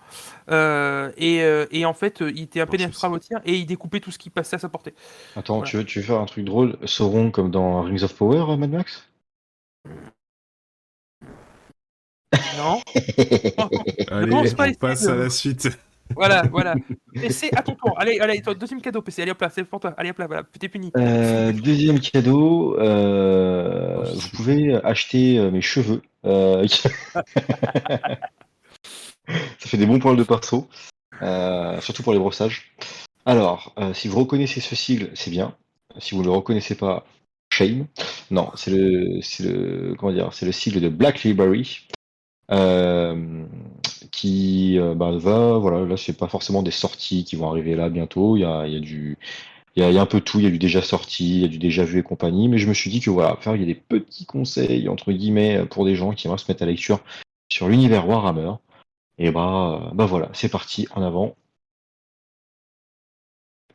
Euh, et, euh, et en fait, il était impénétrable au tir et il découpait tout ce qui passait à sa portée. Attends, Voilà. tu, veux, tu veux faire un truc drôle Sauron comme dans Rings of Power, euh, Mad Max? Non Allez, pas on passe de- à la suite. Voilà, voilà. PC, à ton tour. Allez, allez, toi, deuxième cadeau, PC. Allez hop là, c'est pour toi. Allez hop là, voilà, t'es puni. Euh, deuxième cadeau, euh, Oh, vous pouvez acheter euh, mes cheveux. Euh, ça fait des bons poils de pinceau, euh, surtout pour les brossages. Alors, euh, si vous reconnaissez ce sigle, c'est bien. Si vous ne le reconnaissez pas, shame. Non, c'est le, c'est le, comment dire, c'est le sigle de Black Library. Euh, qui euh, bah, va, voilà, là c'est pas forcément des sorties qui vont arriver là bientôt, il y a, y a du, il y, a, un peu tout, il y a du déjà sorti, il y a du déjà vu et compagnie, mais je me suis dit que voilà, faire il y a des petits conseils entre guillemets pour des gens qui aimeraient se mettre à lecture sur l'univers Warhammer. Et bah, bah voilà, c'est parti en avant.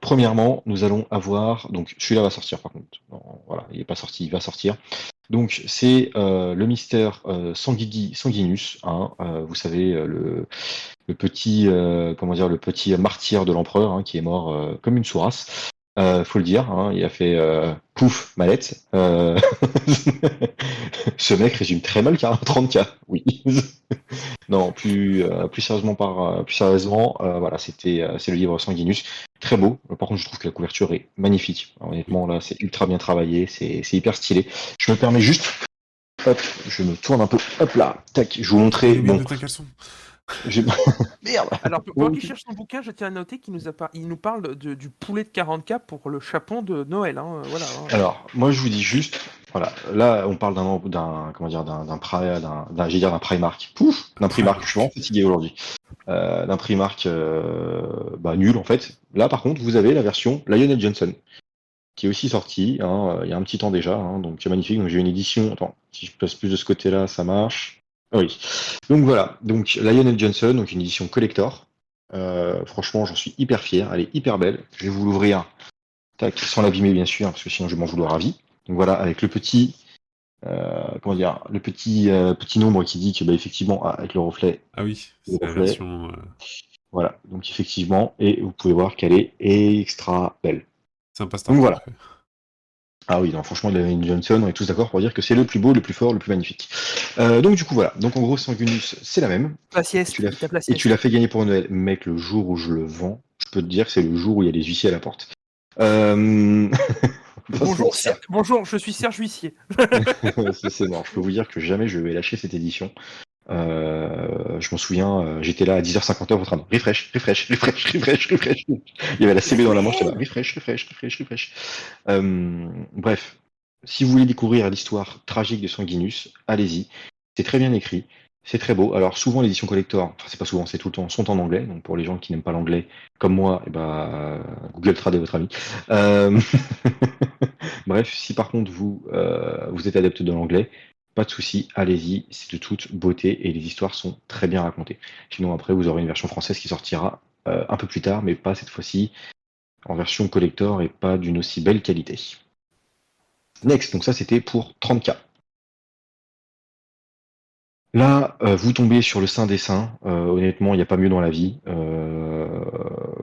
Premièrement, nous allons avoir donc celui-là va sortir par contre. Voilà, il n'est pas sorti, il va sortir. Donc c'est euh, le mystère euh, Sanguinus, hein, euh, vous savez euh, le, le petit comment dire le petit martyr de l'empereur hein, qui est mort comme une sourasse. Euh, faut le dire, hein, il a fait euh, pouf mallette. Euh, Ce mec résume très mal 30K, oui. non, plus plus sérieusement par plus sérieusement, voilà, c'était c'est le livre Sanguinus, très beau. Par contre, je trouve que la couverture est magnifique. Honnêtement, là, c'est ultra bien travaillé, c'est c'est hyper stylé. Je me permets juste, hop, je me tourne un peu, hop là, tac, je vous montrer. Bon, merde. Alors, pendant qu'il cherche son bouquin, je tiens à noter qu'il nous, a par- il nous parle de- du poulet de 40K pour le chapon de Noël. Hein, voilà, hein. Alors, moi, je vous dis juste, voilà, là, on parle d'un, d'un, comment dire, d'un, d'un, pri- d'un, d'un, j'ai dire d'un Primark, pouf, d'un Primark, je suis vraiment fatigué aujourd'hui, euh, d'un Primark, euh, bah, nul, en fait. Là, par contre, vous avez la version Lionel Johnson, qui est aussi sortie, hein, euh, il y a un petit temps déjà, hein, donc magnifique, donc j'ai une édition, attends, si je place plus de ce côté-là, ça marche. Ah Oui. Donc voilà, donc Lionel Johnson, donc une édition collector. Euh, franchement, j'en suis hyper fier, elle est hyper belle. Je vais vous l'ouvrir, tac, sans l'abîmer bien sûr, parce que sinon je vais m'en vouloir à vie. Donc voilà, avec le petit, euh, comment dire, le petit euh, petit nombre qui dit que bah, effectivement ah, avec le reflet, Ah oui, c'est la version. voilà. Donc effectivement, et vous pouvez voir qu'elle est extra belle. C'est un passe-temps. Donc voilà. Ah oui, non, franchement, Lionel Johnson, on est tous d'accord pour dire que c'est le plus beau, le plus fort, le plus magnifique. Euh, donc du coup voilà, donc en gros Sanguinus, c'est la même. La sieste, Et tu l'as fait gagner pour Noël. Mec, le jour où je le vends, je peux te dire que c'est le jour où il y a les huissiers à la porte. Euh... Bonjour, Bonjour, je suis Serge Huissier. c'est mort. Je peux vous dire que jamais je vais lâcher cette édition. Euh, je m'en souviens, euh, j'étais là à 10h50 en train de refresh, refresh, refresh, refresh, refresh. Il y avait la CB dans la manche, j'étais là, refresh, refresh, refresh, refresh. Euh, bref, si vous voulez découvrir l'histoire tragique de Sanguinus, allez-y. C'est très bien écrit. C'est très beau. Alors souvent l'édition collector, enfin c'est pas souvent, c'est tout le temps, sont en anglais. Donc pour les gens qui n'aiment pas l'anglais, comme moi, eh ben, Google Trad est votre ami. Euh, Bref, si par contre vous, vous êtes adepte de l'anglais, pas de souci, allez-y, c'est de toute beauté et les histoires sont très bien racontées. Sinon après vous aurez une version française qui sortira euh, un peu plus tard, mais pas cette fois-ci en version collector et pas d'une aussi belle qualité. Next, donc ça c'était pour 30K. Là, euh, vous tombez sur le Saint des Saints. Euh, honnêtement, il n'y a pas mieux dans la vie.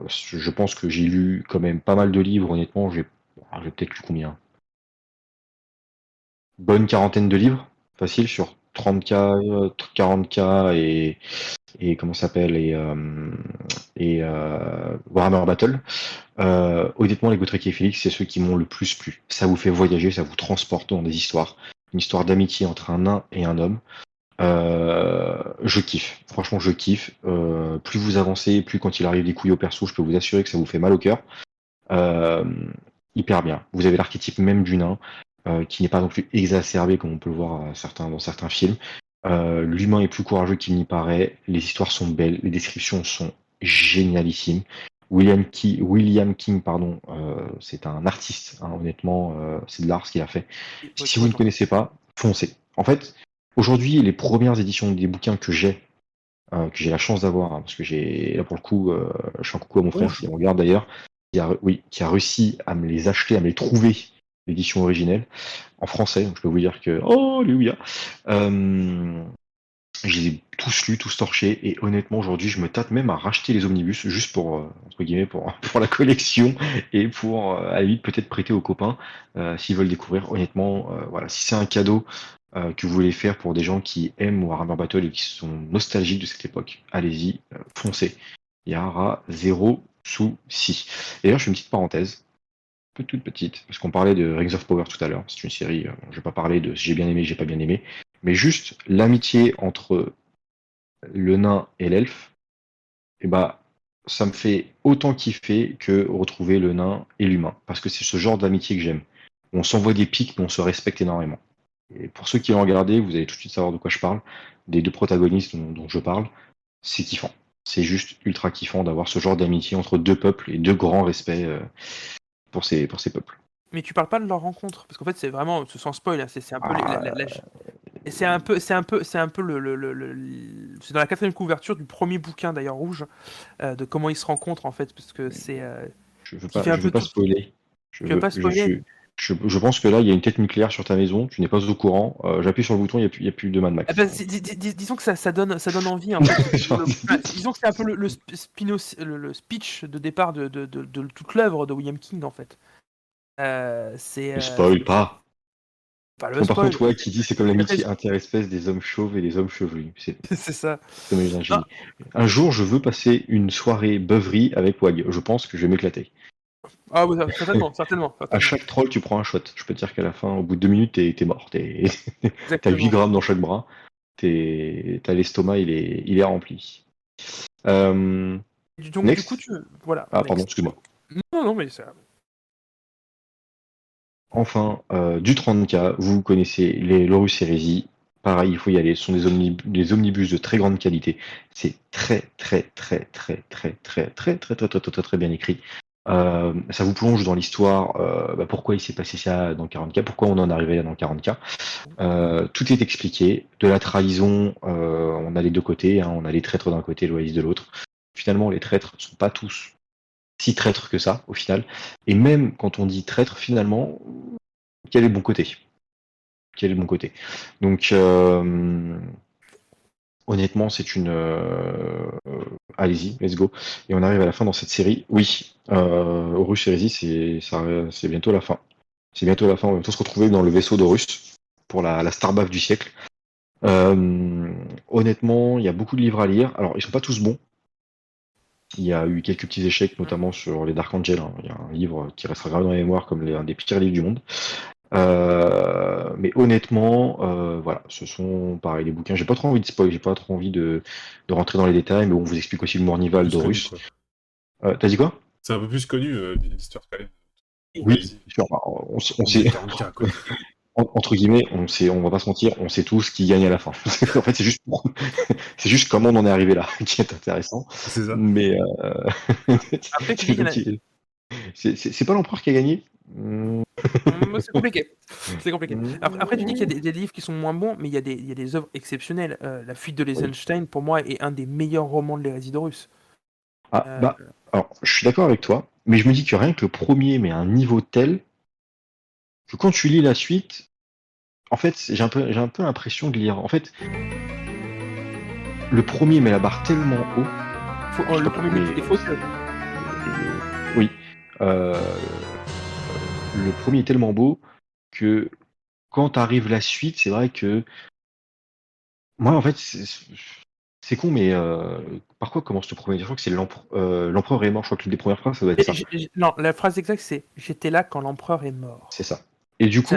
Je pense que j'ai lu quand même pas mal de livres. Honnêtement, j'ai j'ai peut-être lu combien? Bonne quarantaine de livres, facile, sur 30K, 40K et, et comment s'appelle et, et Warhammer Battle. honnêtement, les Gotrek et Félix, c'est ceux qui m'ont le plus plu. Ça vous fait voyager, ça vous transporte dans des histoires. Une histoire d'amitié entre un nain et un homme. Euh, je kiffe. Franchement, je kiffe. Euh, plus vous avancez, plus quand il arrive des couilles au perso, je peux vous assurer que ça vous fait mal au cœur. Euh, hyper bien. Vous avez l'archétype même du nain, qui n'est pas non plus exacerbé comme on peut le voir certains, dans certains films. L'humain est plus courageux qu'il n'y paraît. Les histoires sont belles, les descriptions sont génialissimes. William, Key, William King, pardon, c'est un artiste. Hein, honnêtement, c'est de l'art ce qu'il a fait. Si vous ne connaissez pas, foncez. En fait, Aujourd'hui, les premières éditions des bouquins que j'ai, euh, que j'ai la chance d'avoir, hein, parce que j'ai là pour le coup, euh, je fais un coucou à mon frère qui regarde d'ailleurs, qui a, oui, qui a réussi à me les acheter, à me les trouver, l'édition originelle, en français. Donc je peux vous dire que, oh, Alléluia. Euh, je les tous lus, tous torchés, et honnêtement, aujourd'hui, je me tâte même à racheter les omnibus, juste pour, euh, entre guillemets, pour, pour la collection, et pour, à la peut-être prêter aux copains, s'ils veulent découvrir. Honnêtement, voilà, si c'est un cadeau euh, que vous voulez faire pour des gens qui aiment Warhammer Battle et qui sont nostalgiques de cette époque. Allez-y, euh, foncez. Il y aura zéro souci. D'ailleurs, je fais une petite parenthèse, toute petite, parce qu'on parlait de Rings of Power tout à l'heure. C'est une série, euh, je vais pas parler de si j'ai bien aimé, j'ai pas bien aimé, mais juste l'amitié entre le nain et l'elfe, eh bah ça me fait autant kiffer que retrouver le nain et l'humain, parce que c'est ce genre d'amitié que j'aime. On s'envoie des pics, mais on se respecte énormément. Et pour ceux qui l'ont regardé, vous allez tout de suite savoir de quoi je parle. Des deux protagonistes dont, je parle, c'est kiffant. C'est juste ultra kiffant d'avoir ce genre d'amitié entre deux peuples et deux grands respects euh, pour, ces, pour ces peuples. Mais tu parles pas de leur rencontre, parce qu'en fait c'est vraiment, sans spoil, hein, c'est un peu, c'est un peu, c'est un peu, c'est un peu le, c'est dans la quatrième couverture du premier bouquin d'ailleurs rouge euh, de comment ils se rencontrent en fait, parce que c'est. Euh, je veux pas, je veux pas spoiler. Je veux, pas spoiler. Je, pense que là, il y a une tête nucléaire sur ta maison, tu n'es pas au courant. Euh, j'appuie sur le bouton, il n'y a, plus de Mad Max. Eh ben, disons que ça, donne, ça donne envie. disons que c'est un peu le, speech de départ de, toute l'œuvre de William King, en fait. Euh, c'est. Euh, spoil pas. Par contre, toi qui dis c'est comme l'amitié interespèce des hommes chauves et des hommes chevelus. C'est ça. Un jour, je veux passer une soirée beuverie avec Wag. Je pense que je vais m'éclater. Ah oui, certainement, certainement, À chaque troll, tu prends un shot. Je peux te dire qu'à la fin, au bout de deux minutes, t'es es mort. T'as 8 grammes dans chaque bras. T'as l'estomac, il est, il est rempli. Euh... Donc, du coup, tu. Voilà. Ah, pardon, excuse-moi. Non, non, mais ça. Enfin, euh, du 30K, vous connaissez les Lorus Hérésie. Pareil, il faut y aller. Ce sont des, des omnibus de très grande qualité. C'est très, très, très, très, très, très, très, très, très, très, très, très, très bien écrit. Euh, ça vous plonge dans l'histoire, euh, bah, pourquoi il s'est passé ça dans 40K, pourquoi on en est arrivé là dans 40K. Euh, tout est expliqué. De la trahison, on a les deux côtés, hein. on a les traîtres d'un côté, l'Oasis de l'autre. Finalement, les traîtres ne sont pas tous si traîtres que ça, au final. Et même quand on dit traître, finalement, quel est le bon côté? Quel est le bon côté? Donc, honnêtement, c'est une. Euh, allez-y, let's go. Et on arrive à la fin dans cette série. Oui, euh, Horus Heresy, c'est bientôt la fin. C'est bientôt la fin. On va se retrouver dans le vaisseau d'Horus pour la, la Starbaf du siècle. Euh, honnêtement, il y a beaucoup de livres à lire. Alors, ils sont pas tous bons. Il y a eu quelques petits échecs, notamment sur les Dark Angel. Hein. Il y a un livre qui restera gravé dans la mémoire comme l'un des pires livres du monde. Euh, mais honnêtement, euh, voilà, ce sont pareil les bouquins. J'ai pas trop envie de spoil, j'ai pas trop envie de, de, rentrer dans les détails, mais on vous explique aussi le Mornival d'Horus. Euh, T'as dit quoi? C'est un peu plus connu l'histoire quand même. Oui, sûr, bah, on, on sait. entre guillemets, on sait, on va pas se mentir, on sait tous qui gagne à la fin. en fait, c'est juste, c'est juste comment on en est arrivé là qui est intéressant. C'est ça. Mais euh... Après, a- c'est pas l'empereur qui a gagné? Hum, c'est compliqué. C'est compliqué. Mm. Après, après, tu dis qu'il y a des, des livres qui sont moins bons, mais il y a des, il y a des œuvres exceptionnelles. Euh, la fuite de l'Eisenstein, pour moi, est un des meilleurs romans de l'hérésie de Russe. Ah, Euh, bah, alors, je suis d'accord avec toi, mais je me dis que rien que le premier met un niveau tel que quand tu lis la suite, en fait, j'ai un peu, j'ai un peu l'impression de lire. En fait, le premier met la barre tellement haut. faut- sais le premier mais- il faut que- Euh, oui. Euh, le premier est tellement beau que quand arrive la suite, c'est vrai que moi, en fait, c'est con, mais euh, par quoi commence le premier? Je crois que c'est l'empereur euh, l'empereur est mort. Je crois que l'une des premières phrases, ça doit être ça. Non, la phrase exacte, c'est J'étais là quand l'empereur est mort. C'est ça. Et du coup,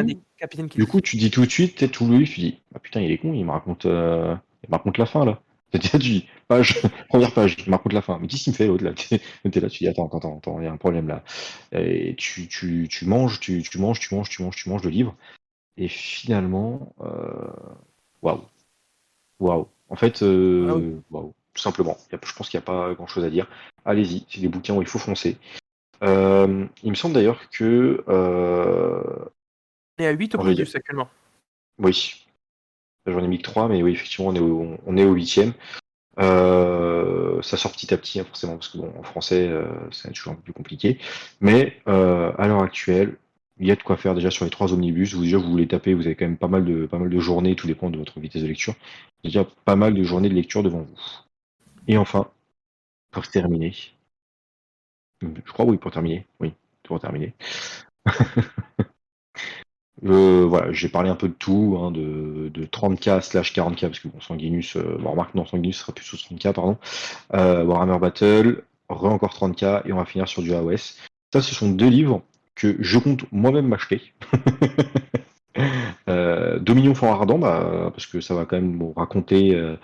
du coup, tu dis tout de suite, tout le livre, tu dis, ah putain, il est con, il me raconte, euh, il me raconte la fin là. Tu dis, page, première page, il me raconte la fin. Mais qu'est-ce qu'il me fait l'autre là? T'es là, tu dis, attends, attends, attends, il y a un problème là. Et tu, tu, tu manges, tu, tu manges, tu manges, tu manges, tu manges le livre. Et finalement, euh, waouh, waouh. En fait, euh, Ah oui. tout simplement. Je pense qu'il n'y a pas grand-chose à dire. Allez-y, c'est des bouquins où il faut foncer. Euh, il me semble d'ailleurs que euh, On est à 8 On va opus actuellement. Oui. J'en ai mis que 3, mais oui, effectivement, on est au, huitième. Euh, ça sort petit à petit, hein, forcément, parce que bon, en français, euh, c'est toujours un peu plus compliqué. Mais euh, à l'heure actuelle, il y a de quoi faire déjà sur les trois omnibus. Vous déjà, vous voulez taper, vous avez quand même pas mal de pas mal de journées, tout dépend de votre vitesse de lecture. Déjà pas mal de journées de lecture devant vous. Et enfin, pour terminer, je crois oui, pour terminer, oui, pour terminer. Euh, voilà, j'ai parlé un peu de tout, hein, de, de 30K slash 40K, parce que bon, Sanguinus, euh, bon, remarque, non, Sanguinus sera plus sous 30K, pardon. Euh, Warhammer Battle, re encore 30K, et on va finir sur du AOS. Ça, ce sont deux livres que je compte moi-même m'acheter. euh, Dominion Fort Ardent, bah, parce que ça va quand même nous raconter, euh,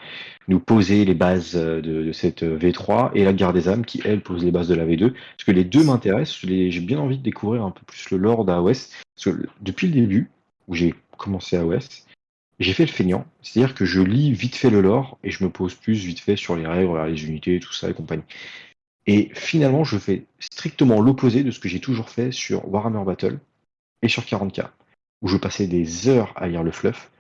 nous poser les bases euh, de, cette V3, et la Guerre des âmes, qui, elle, pose les bases de la V2. Parce que les deux m'intéressent, j'ai bien envie de découvrir un peu plus le lore d'AOS. Parce que depuis le début, où j'ai commencé AOS, j'ai fait le feignant. C'est-à-dire que je lis vite fait le lore et je me pose plus vite fait sur les règles, les unités, tout ça et compagnie. Et finalement, je fais strictement l'opposé de ce que j'ai toujours fait sur Warhammer Battle et sur 40k, où je passais des heures à lire le fluff,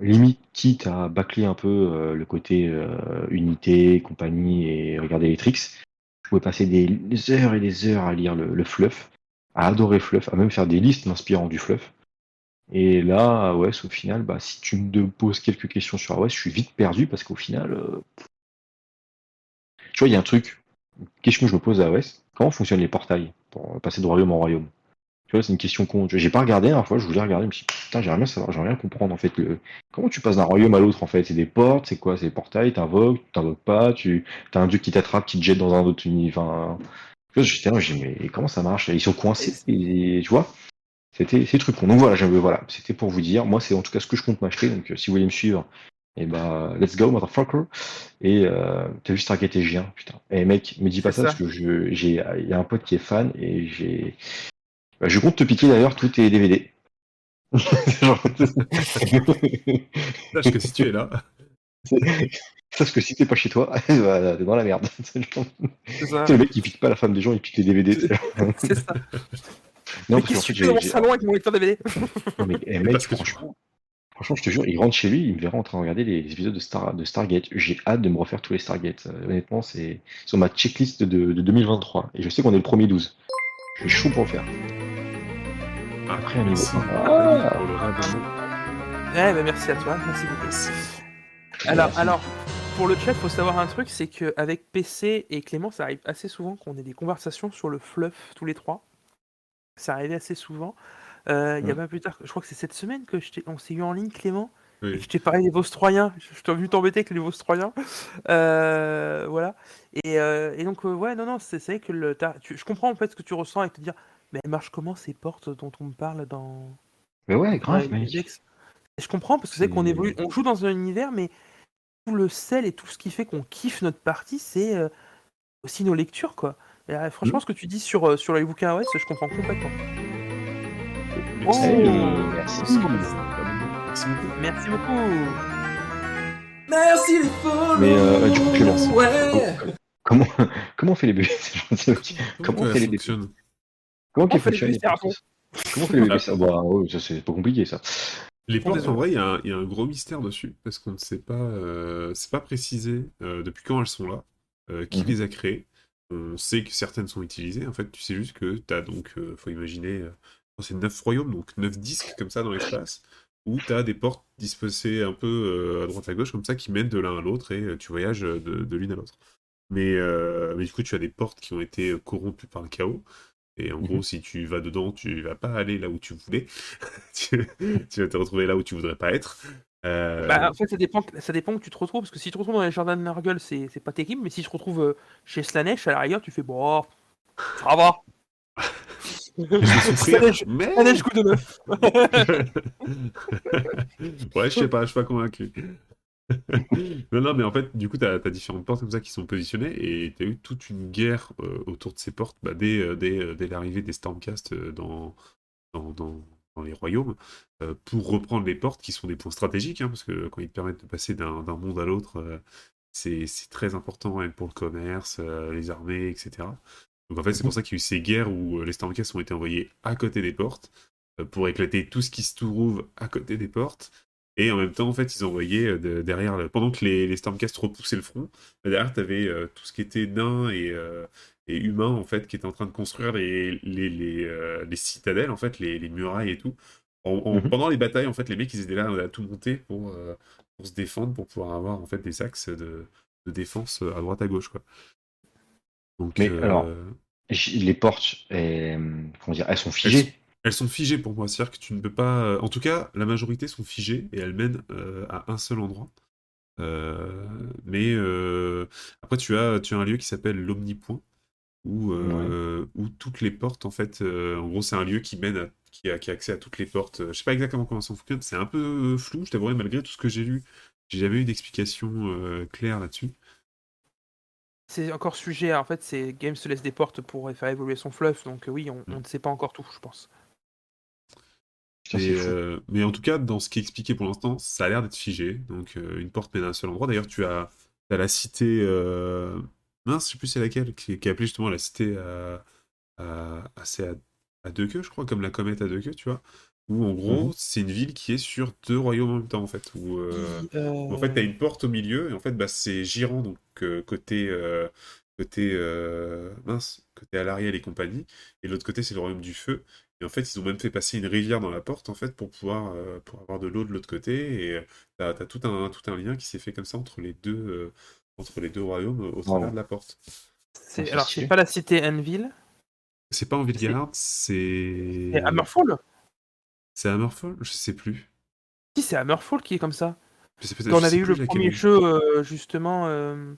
limite quitte à bâcler un peu euh, le côté euh, unité, compagnie et regarder les tricks. Je pouvais passer des heures et des heures à lire le, fluff, à adorer fluff, à même faire des listes m'inspirant du fluff. Et là, AOS, au final, bah, si tu me poses quelques questions sur AOS, je suis vite perdu parce qu'au final, euh, tu vois, il y a un truc, une question que je me pose à AOS, comment fonctionnent les portails pour passer de royaume en royaume? Tu vois, c'est une question con. J'ai pas regardé la dernière fois, je voulais regarder, je me suis dit, putain, j'aimerais bien savoir, j'aimerais bien comprendre en fait le... comment tu passes d'un royaume à l'autre en fait? C'est des portes, c'est quoi? C'est des portails, t'invoques, t'invoques pas, tu as un dieu qui t'attrape, qui te jette dans un autre univers. J'étais là, j'ai mais comment ça marche? Ils sont coincés, et, tu vois? C'était ces trucs. Donc voilà, j'avais voilà, c'était pour vous dire. Moi, c'est en tout cas ce que je compte m'acheter. Donc euh, si vous voulez me suivre, et bah let's go motherfucker. Et euh, t'as vu Stargate et G1, putain. Et mec, me dis pas ça, ça. parce que je j'ai il y a un pote qui est fan et j'ai je compte te piquer d'ailleurs tous tes DVD. Sache que si tu es là, Sache que si t'es pas chez toi, bah, t'es dans la merde. C'est ça. C'est le mec qui pique pas la femme des gens, il pique les DVD. C'est ça. Non, Mais parce que tu fais dans mon j'ai- j'ai- salon avec mon lecteur DVD Non, mais, eh, mec, tu franchement, franchement, je te jure, il rentre chez lui, il me verra en train de regarder les épisodes de, Star, de Stargate. J'ai hâte de me refaire tous les Stargate. Euh, honnêtement, c'est sur ma checklist de, de 2023. Et je sais qu'on est le premier 12. Je suis chaud pour le faire. Après, un niveau merci un. pour le rabonnement. Ouais, bah merci à toi, merci beaucoup. Alors, alors, pour le chat, faut savoir un truc, c'est qu'avec PC et Clément, ça arrive assez souvent qu'on ait des conversations sur le fluff tous les trois. Ça arrivait assez souvent. Euh, Il y a Ouais. pas plus tard, je crois que c'est cette semaine que je on s'est eu en ligne, Clément. Oui. je t'ai parlé des Vostroyens. Je je t'ai vu t'embêter avec les Vostroyens. Euh, voilà. Et, euh, et donc, euh, ouais, non, non, c'est vrai que le, t'as- tu- je comprends en fait ce que tu ressens et te dire, mais elles marchent comment ces portes dont on me parle dans, Mais ouais, grave. Et Je comprends parce que c'est vrai qu'on évolue, on joue dans un univers, mais tout le sel et tout ce qui fait qu'on kiffe notre partie, c'est euh, aussi nos lectures, quoi. Et, euh, franchement, ce que tu dis sur, euh, sur les bouquins AOS, je comprends complètement. Merci. Oh, merci. Merci beaucoup. Merci beaucoup. Merci les follow. Mais, euh, du coup, Clémence, Ouais. Comment, comment on fait les bébés. Comment on fait les bébés Comment On fait les bébés, Comment on fait les bébés ça, bah, ouais, ça c'est pas compliqué ça. Les désolé. en vrai, il y, a un- il y a un gros mystère dessus, parce qu'on ne sait pas, euh, c'est pas précisé euh, depuis quand elles sont là, euh, qui Mhm. les a créées. On sait que certaines sont utilisées, en fait, tu sais juste que tu as donc, euh, faut imaginer, euh, je que c'est 9 royaumes, donc 9 disques comme ça dans l'espace, où tu as des portes disposées un peu euh, à droite à gauche, comme ça, qui mènent de l'un à l'autre, et euh, tu voyages de, de l'une à l'autre. Mais, euh, mais du coup, tu as des portes qui ont été euh, corrompues par le chaos. Et en Mhm. gros, si tu vas dedans, tu vas pas aller là où tu voulais. tu, tu vas te retrouver là où tu voudrais pas être. Euh, Bah, en fait, ça dépend, ça dépend où tu te retrouves. Parce que si tu te retrouves dans les jardins de Nurgle, c'est pas terrible. Mais si tu te retrouves euh, chez Slanesh, à la rigueur, tu fais bon, ça va. Slanesh, mais... Slanesh coup de neuf. ouais, je sais pas, je suis pas convaincu. non, non, mais en fait, du coup, tu as, différentes portes comme ça qui sont positionnées et tu as eu toute une guerre euh, autour de ces portes bah, dès, euh, dès, euh, dès l'arrivée des Stormcast dans, dans, dans, dans les royaumes pour reprendre les portes qui sont des points stratégiques hein, parce que quand ils te permettent de passer d'un monde à l'autre, c'est très important hein, pour le commerce, les armées, etc. Donc en fait, c'est pour ça qu'il y a eu ces guerres où euh, les Stormcast ont été envoyés à côté des portes euh, pour éclater tout ce qui se trouve à côté des portes. Et en même temps, en fait, ils envoyaient euh, de- derrière, le- pendant que les, les Stormcast repoussaient le front, derrière, tu avais tout ce qui était nains et, euh, et humains, en fait, qui étaient en train de construire les, les, les, euh, les citadelles, en fait, les, les murailles et tout. En- en- Mhm. Pendant les batailles, en fait, les mecs, ils étaient là à tout monter pour, pour se défendre, pour pouvoir avoir, en fait, des axes de, de défense à droite à gauche, quoi. Donc, Mais euh, alors, Les portes, euh, comment dire, elles sont figées. Elles sont figées pour moi, c'est-à-dire que tu ne peux pas. euh, En tout cas, la majorité sont figées et elles mènent euh, à un seul endroit. Euh, mais euh, après, tu as, tu as un lieu qui s'appelle l'Omnipoint, où, euh, où toutes les portes, en fait, euh, en gros, c'est un lieu qui mène à, qui, a, qui a accès à toutes les portes. Je sais pas exactement comment ça fonctionne, c'est un peu flou, je t'avouerai, malgré tout ce que j'ai lu, j'ai jamais eu d'explication euh, claire là-dessus. C'est encore sujet. En fait, c'est Games se laisse des portes pour faire évoluer son fluff. Donc euh, oui, on, Mm. on ne sait pas encore tout, je pense. Et, euh, mais en tout cas, dans ce qui est expliqué pour l'instant, ça a l'air d'être figé. Donc, euh, une porte mène à un seul endroit. D'ailleurs, tu as, t'as la cité. euh, Mince, je sais plus c'est laquelle, qui, qui est appelée justement la cité à, à, à, c'est à, à deux queues, je crois, comme la comète à deux queues, tu vois. Où en gros, Mhm. c'est une ville qui est sur deux royaumes en même temps, en fait. Où, euh, Euh, en fait, tu as une porte au milieu, et en fait, bah, c'est Giran, donc euh, côté, euh, côté, euh, mince, côté Alariel et compagnie, et l'autre côté, c'est le royaume du feu. Et en fait, ils ont même fait passer une rivière dans la porte, en fait, pour pouvoir euh, pour avoir de l'eau de l'autre côté, et tu as, tout un, tout un lien qui s'est fait comme ça entre les deux, euh, entre les deux royaumes au travers de la porte. c'est- c'est alors, c'est pas la cité Enville, C'est pas en Vilgard, c'est... c'est Hammerfall? C'est Hammerfall? Je sais plus. Si, c'est Hammerfall qui est comme ça. Quand on avait eu le premier jeu, euh, justement, euh,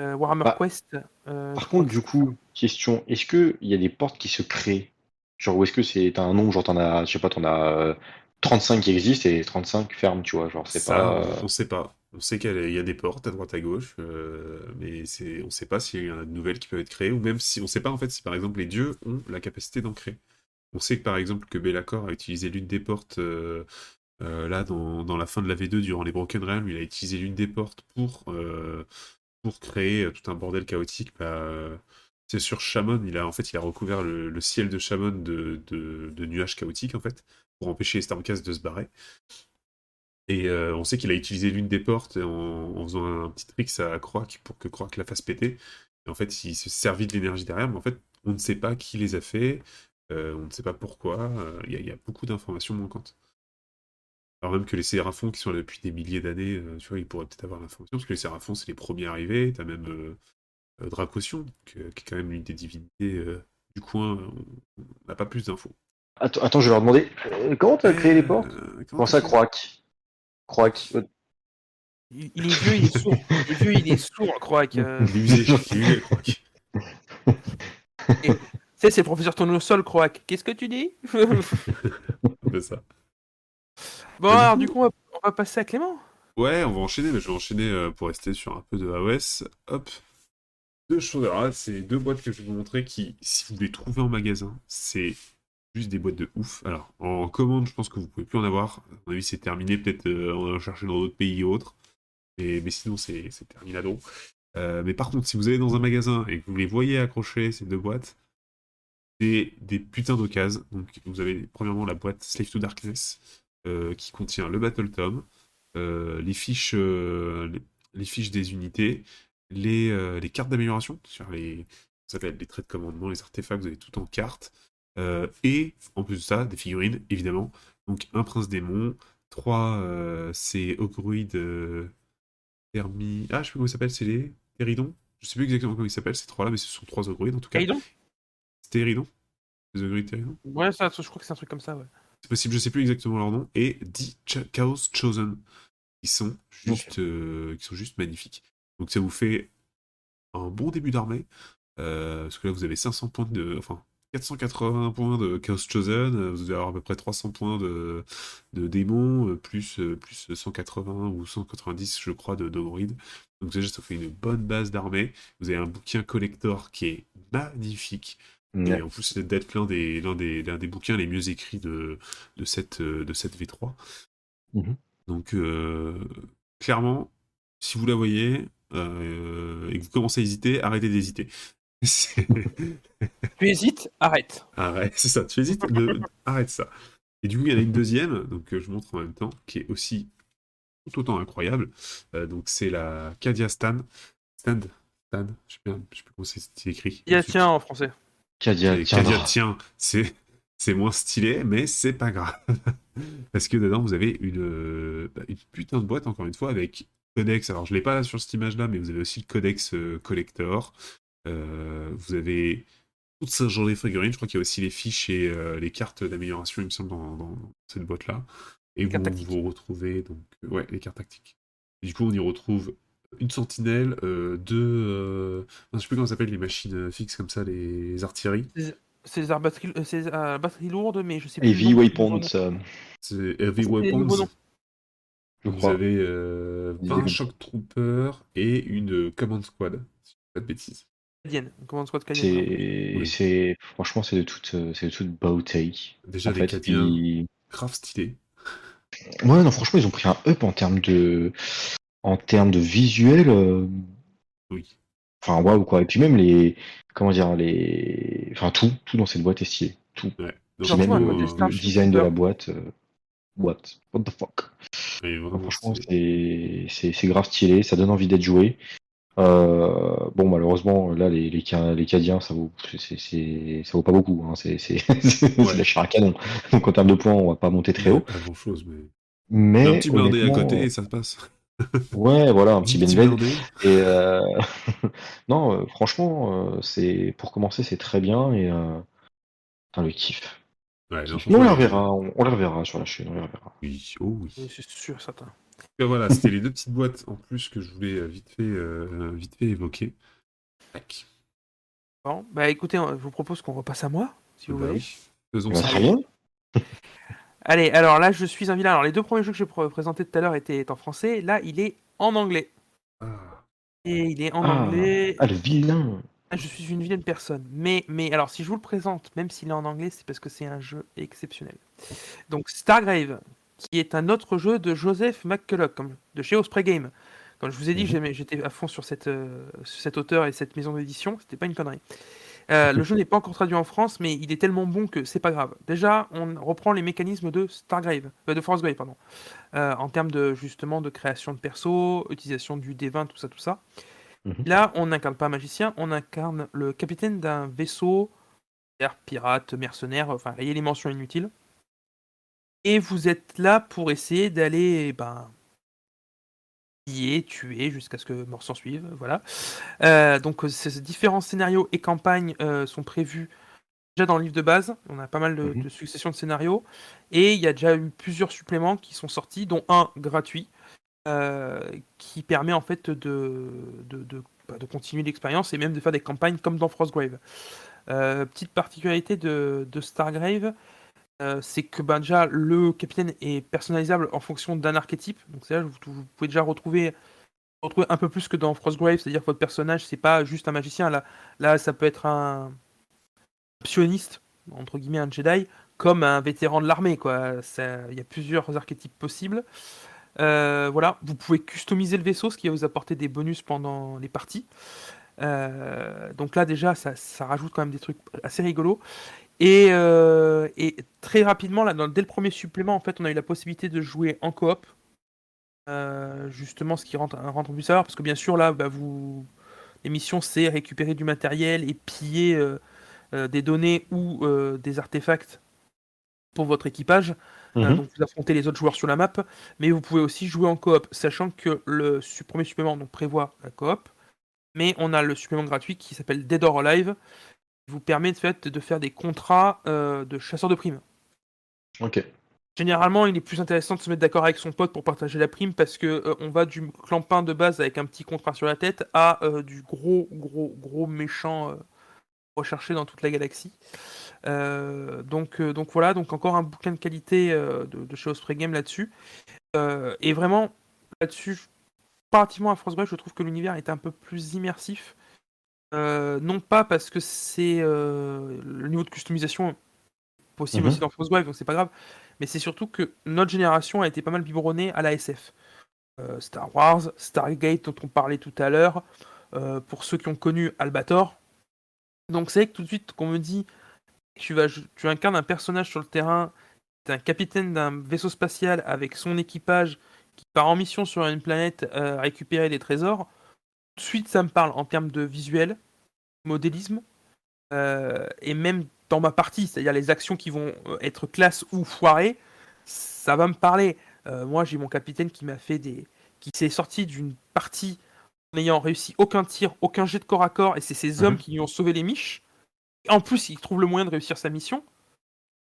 euh, Warhammer Bah, Quest. euh, Par je crois contre, que du coup, question, est-ce qu'il y a des portes qui se créent? Genre, ou est-ce que c'est un nombre, genre t'en as, je sais pas, t'en as euh, 35 qui existent et 35 ferment, tu vois, genre c'est pas... on, on sait pas. On sait qu'il y a des portes à droite à gauche, euh, mais c'est, on sait pas s'il y a de nouvelles qui peuvent être créées, ou même si on sait pas en fait si par exemple les dieux ont la capacité d'en créer. On sait que par exemple que Be'lakor a utilisé l'une des portes euh, euh, là dans, la fin de la V2 durant les Broken Realms, il a utilisé l'une des portes pour euh, créer tout un bordel chaotique. Bah, c'est sur Shamon, il a fait il a recouvert le, ciel de Shamon de, nuages chaotiques en fait pour empêcher les Stormcast de se barrer. Et on sait qu'il a utilisé l'une des portes en, faisant un, petit trick à Croak pour que Croak la fasse péter. Et en fait, il se servit de l'énergie derrière, mais en fait, on ne sait pas qui les a fait, on ne sait pas pourquoi. euh, Il y, a- il y a beaucoup d'informations manquantes. Alors même que les Séraphons, qui sont là depuis des milliers d'années, euh, tu vois, ils pourraient peut-être avoir l'information, parce que les Séraphons, c'est les premiers arrivés. T'as même euh, euh, que- qui est quand même l'une des divinités euh, du coin. On n'a pas plus d'infos. Attends, attends, je vais leur demander, euh, comment t'as créé les portes? Euh, Comment ça, Croac Croac, euh, Il, il est vieux, il est sourd. Il est vieux, il est sourd, Croac. Euh, Il est usé, il est usé, Croak. Sais, c'est le professeur Tournesol, Croac. Qu'est-ce que tu dis peu ça. Bon, alors, du coup, on va, on va passer à Clément. Ouais, on va enchaîner, mais je vais enchaîner euh, pour rester sur un peu de AOS. Hop. Deux choses. Alors là, c'est deux boîtes que je vais vous montrer qui, si vous les trouvez en magasin, c'est juste des boîtes de ouf. Alors, en commande, je pense que vous pouvez plus en avoir. À mon avis, c'est terminé. Peut-être euh, on va chercher dans d'autres pays ou autres. Mais, mais sinon, c'est c'est terminado. Euh, mais par contre, si vous allez dans un magasin et que vous les voyez accrocher, ces deux boîtes, c'est des putains d'occasions. Donc, vous avez premièrement la boîte Slave to Darkness, euh, qui contient le Battle Tom, euh, les, fiches, euh, les, fiches des unités, les, euh, les cartes d'amélioration, les, ça s'appelle les traits de commandement, les artefacts, vous avez tout en cartes. Et en plus de ça, des figurines, évidemment. Donc un prince démon, trois, c'est Ogruid Thermi. Ah, je sais plus comment il s'appelle, c'est les Théridon Je sais plus exactement comment ils s'appellent, ces trois-là, mais ce sont trois Ogruid en tout cas. Ogruid Théridon Ouais, ça, je crois que c'est un truc comme ça, ouais. C'est possible, je sais plus exactement leur nom. Et 10 Ch- Chaos Chosen, qui sont juste, euh, qui sont juste magnifiques. Donc ça vous fait un bon début d'armée. euh, parce que là, vous avez 500 points de. Enfin, 480 points de Chaos Chosen, euh, vous allez avoir à peu près 300 points de, de démons, plus, plus 180 ou 190, je crois, de d'Ogrid. Donc déjà, ça vous fait une bonne base d'armée. Vous avez un bouquin collector qui est magnifique. Et en plus, c'est d'être l'un des, l'un des, l'un des bouquins les mieux écrits de, de, cette, euh, de cette V3. Mhm. Donc, euh, clairement, si vous la voyez euh, et que vous commencez à hésiter, arrêtez d'hésiter. Tu hésites, arrête. Arrête, c'est ça, tu hésites, le- arrête ça. Et du coup, il y en a une deuxième, donc euh, je montre en même temps, qui est aussi tout autant incroyable. Euh, donc, c'est la Cadia Stan. Stan, Stan, je sais, bien, je sais plus comment c'est écrit. Il y a tiens en français. Cadia, tiendra. Cadia, tiens, c'est c'est moins stylé, mais c'est pas grave. Parce que dedans, vous avez une, euh, bah, une putain de boîte, encore une fois, avec codex. Alors, je l'ai pas sur cette image-là, mais vous avez aussi le codex euh, collector. Euh, vous avez tout ce genre de figurines. Je crois qu'il y a aussi les fiches et euh, les cartes d'amélioration, il me semble, dans, dans cette boîte-là. Et vous vous retrouvez, donc, ouais, les cartes tactiques. Et du coup, on y retrouve une sentinelle, euh, deux. euh, je sais plus comment ça s'appelle, les machines euh, fixes comme ça, les artilleries. C'est des armes batteries, euh, euh, batteries lourdes, mais je sais plus. Heavy. Weapons, C'est Heavy les Weapons. je Vous crois. avez euh, Des 20 éléments. Shock Troopers et une Command Squad, si je dis pas de bêtises. Canadienne. Comment squad canadienne. C'est, Oui. c'est, franchement, c'est de toute, c'est de toute beauté. Déjà en des fait, Cadiens ils- grave. Ouais, non, franchement, ils ont pris un up en termes de, en termes de visuel. euh, Oui. Enfin, waouh, quoi. Et puis même les, comment dire, les, enfin, tout, tout dans cette boîte est stylé. Tout. Ouais. Même le, le design de la boîte. euh, what? What the fuck? vraiment, franchement, c'est- grave stylé. Ça donne envie d'être joué. Euh, bon, malheureusement, là, les, les, les Cadiens, ça vaut, ça vaut pas beaucoup. Hein. C'est, Ouais. la chair à canon. Donc, en termes de points, on va pas monter très haut. Pas grand chose, mais. Mais un petit blindé à côté et ça passe. Ouais, voilà, un petit blindé. Et euh, non, euh, franchement, euh, c'est pour commencer, c'est très bien et euh... putain, le kiff. Ouais, non, on les franchement, reverra, on, on les reverra sur la chaîne, on les reverra. Oui, oh oui. Oui, C'est sûr, certain. Et voilà, c'était les deux petites boîtes en plus que je voulais vite fait, euh, vite fait évoquer. Tac. Bon, bah écoutez, je vous propose qu'on repasse à moi, si vous Bah voulez. oui. Faisons Bah, ça. très bien. Allez, alors là, je suis un vilain. Alors, les deux premiers jeux que je pr- présentais tout à l'heure étaient en français. Là, il est en anglais. Ah, Et il est en Ah, anglais. ah, le vilain. Ah, Je suis une vilaine personne. Mais, mais alors, si je vous le présente, même s'il est en anglais, c'est parce que c'est un jeu exceptionnel. Donc, Stargrave, qui est un autre jeu de Joseph McCulloch, comme, de chez Osprey Game. Comme je vous ai dit, Mhm. j'étais à fond sur, cette, euh, sur cet auteur et cette maison d'édition. C'était pas une connerie. Euh, le jeu n'est pas encore traduit en France, mais il est tellement bon que c'est pas grave. Déjà, on reprend les mécanismes de Stargrave, euh, de Forcegrave, pardon, Euh, en termes de justement de création de perso, utilisation du D20, tout ça, tout ça. Mhm. Là, on n'incarne pas un magicien, on incarne le capitaine d'un vaisseau, pirate, mercenaire, enfin, rayez les mentions inutiles. Et vous êtes là pour essayer d'aller, ben, piller, tuer, jusqu'à ce que mort s'en suive, voilà. Euh, donc, euh, ces différents scénarios et campagnes euh, sont prévus déjà dans le livre de base. On a pas mal de, Mhm. de successions de scénarios. Et il y a déjà eu plusieurs suppléments qui sont sortis, dont un gratuit, euh, qui permet en fait de, de, de- bah, de continuer l'expérience et même de faire des campagnes comme dans Frostgrave. Petite particularité de Stargrave, euh, c'est que bah, déjà le capitaine est personnalisable en fonction d'un archétype. Donc c'est vous, pouvez déjà retrouver, un peu plus que dans Frostgrave, c'est-à-dire que votre personnage c'est pas juste un magicien. Là, ça peut être un psioniste entre guillemets un Jedi, comme un vétéran de l'armée. Il y a plusieurs archétypes possibles. Euh, voilà, vous pouvez customiser le vaisseau, ce qui va vous apporter des bonus pendant les parties. Euh, donc là déjà, ça rajoute quand même des trucs assez rigolos. Et, euh, et très rapidement, là, dans- dès le premier supplément, en fait, on a eu la possibilité de jouer en coop. Euh, justement, ce qui rentre, rentre en plus à l'heure, parce que bien sûr, là, bah, vous... l'émission, c'est récupérer du matériel et piller euh, des données ou des artefacts pour votre équipage. Euh, Mhm. donc vous affrontez les autres joueurs sur la map, mais vous pouvez aussi jouer en coop, sachant que le premier supplément donc, prévoit la coop, mais on a le supplément gratuit qui s'appelle Dead or Alive, vous permet de, fait, de faire des contrats euh, de chasseurs de primes. Ok. Généralement, il est plus intéressant de se mettre d'accord avec son pote pour partager la prime parce que euh, on va du clampin de base avec un petit contrat sur la tête à euh, du gros, gros, gros méchant euh, recherché dans toute la galaxie. Donc, donc voilà, donc encore un bouquin de qualité de, de chez Osprey Game là-dessus. Et vraiment, là-dessus, comparativement à France Bref, je trouve que l'univers est un peu plus immersif. Euh, non pas parce que c'est euh, le niveau de customisation possible Mhm. aussi dans Frostgrave, donc c'est pas grave, mais c'est surtout que notre génération a été pas mal biberonnée à la SF. Euh, Star Wars, Stargate dont on parlait tout à l'heure, pour ceux qui ont connu Albator. Donc c'est vrai que tout de suite qu'on me dit tu, vas, tu incarnes un personnage sur le terrain, tu es un capitaine d'un vaisseau spatial avec son équipage qui part en mission sur une planète récupérer des trésors, de suite ça me parle en termes de visuel, modélisme, euh, et même dans ma partie, c'est-à-dire les actions qui vont euh, être classe ou foirées, ça va me parler. Euh, moi, j'ai mon capitaine qui m'a fait des, qui s'est sorti d'une partie en n'ayant réussi aucun tir, aucun jet de corps à corps, et c'est ces hommes Mhm. qui lui ont sauvé les miches. En plus, il trouve le moyen de réussir sa mission.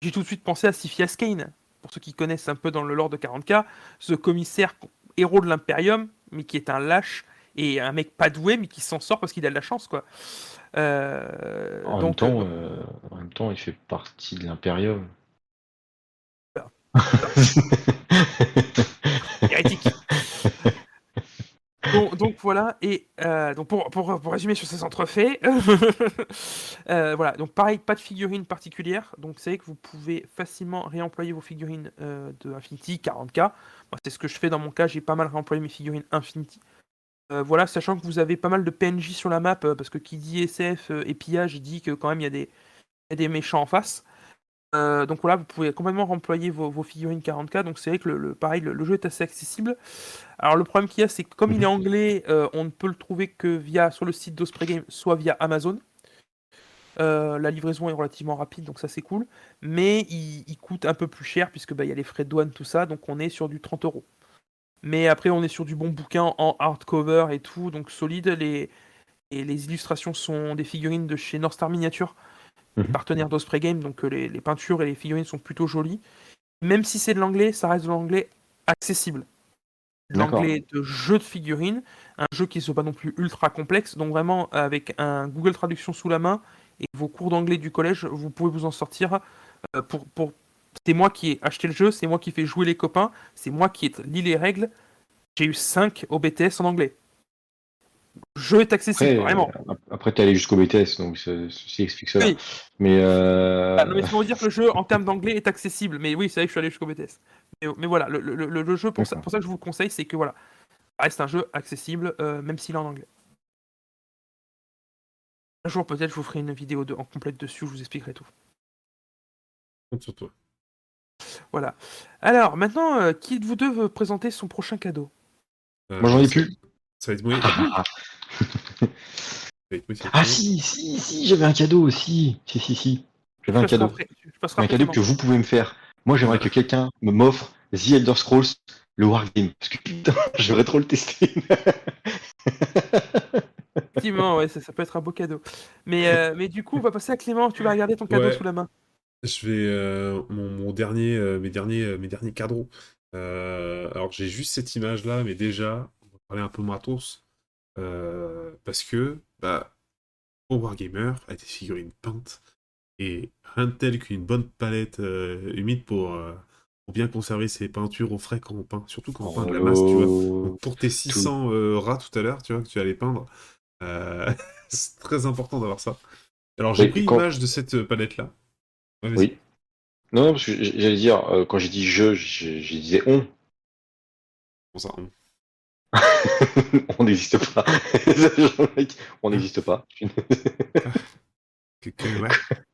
J'ai tout de suite pensé à Siphias Kane, pour ceux qui connaissent un peu dans le lore de 40k, ce commissaire héros de l'Imperium, mais qui est un lâche et un mec pas doué, mais qui s'en sort parce qu'il a de la chance, quoi. Euh, En, donc, même temps, euh, euh, en même temps, il fait partie de l'Imperium. hérétique. donc, donc voilà, et euh, donc pour, pour, pour résumer sur ces entrefaits, euh, voilà, donc pareil, pas de figurines particulières, donc c'est que vous pouvez facilement réemployer vos figurines euh, de Infinity 40k. Moi, c'est ce que je fais dans mon cas, j'ai pas mal réemployé mes figurines Infinity. Euh, voilà, sachant que vous avez pas mal de PNJ sur la map, euh, parce que qui dit SF euh, et pillage dit que quand même il y, a des- il y a des méchants en face. Euh, donc voilà, vous pouvez complètement remployer vos, vos figurines 40k. Donc c'est vrai que le, le- pareil, le, le jeu est assez accessible. Alors le problème qu'il y a, c'est que comme il est anglais, euh, on ne peut le trouver que via sur le site d'Osprey Game, soit via Amazon. Euh, la livraison est relativement rapide, donc ça c'est cool. Mais il, il coûte un peu plus cher puisque bah, il y a les frais de douane, tout ça. Donc on est sur du 30 euros. Mais après, on est sur du bon bouquin en hardcover et tout, donc solide. Les, et les illustrations sont des figurines de chez North Star Miniature, Mhm. partenaire d'Osprey Game, donc euh, les, les peintures et les figurines sont plutôt jolies. Même si c'est de l'anglais, ça reste de l'anglais accessible. L'anglais de jeu de figurines, un jeu qui ne soit pas non plus ultra complexe, donc vraiment avec un Google Traduction sous la main et vos cours d'anglais du collège, vous pouvez vous en sortir. euh, pour, pour... C'est moi qui ai acheté le jeu, c'est moi qui fais jouer les copains, c'est moi qui ai lis les règles. J'ai eu 5 au BTS en anglais. Le jeu est accessible, Après, vraiment. euh, après t'es allé jusqu'au BTS, donc ce- ceci explique cela. Oui. Mais, euh, Ah, non, mais vous dire que le jeu, en termes d'anglais, est accessible. Mais oui, c'est vrai que je suis allé jusqu'au BTS. Mais, mais voilà, le, le- le- le jeu, pour ça, pour ça que je vous le conseille, c'est que voilà, ça reste un jeu accessible, euh, même s'il est en anglais. Un jour, peut-être, je vous ferai une vidéo de, en complète dessus où je vous expliquerai tout. Compte sur toi. Voilà. Alors, maintenant, euh, qui de vous deux veut présenter son prochain cadeau? Euh, Moi, j'en ai ça- plus. Ça va être moi. Ah, va être si, si, si, j'avais un cadeau aussi. Si, si, si. J'avais un Je passerai cadeau. après- je passerai Un après cadeau que vous pouvez me faire. Moi, j'aimerais que quelqu'un me m'offre The Elder Scrolls, le Wargame. Parce que putain, j'aimerais trop le tester. Effectivement, ouais, ça, ça peut être un beau cadeau. Mais, euh, mais du coup, on va passer à Clément. Tu vas regarder ton cadeau Ouais. sous la main. Je vais euh, mon, mon dernier, euh, mes derniers, euh, mes derniers cadres. Euh, alors j'ai juste cette image là, mais déjà on va parler un peu matos parce que bah pour Wargamer a des figurines peintes et rien de tel qu'une bonne palette humide pour pour bien conserver ses peintures au frais quand on peint, surtout quand on peint de la masse, tu vois. Donc, pour tes 600 euh, rats tout à l'heure, tu vois, que tu allais peindre, euh, c'est très important d'avoir ça. Alors j'ai pris quand- l'image de cette palette là. Ouais. Oui. Non, non, parce que j'allais dire, euh, quand j'ai dit je, je disais on. Bon, ça, on- on n'existe pas. On n'existe pas. que- que- ouais.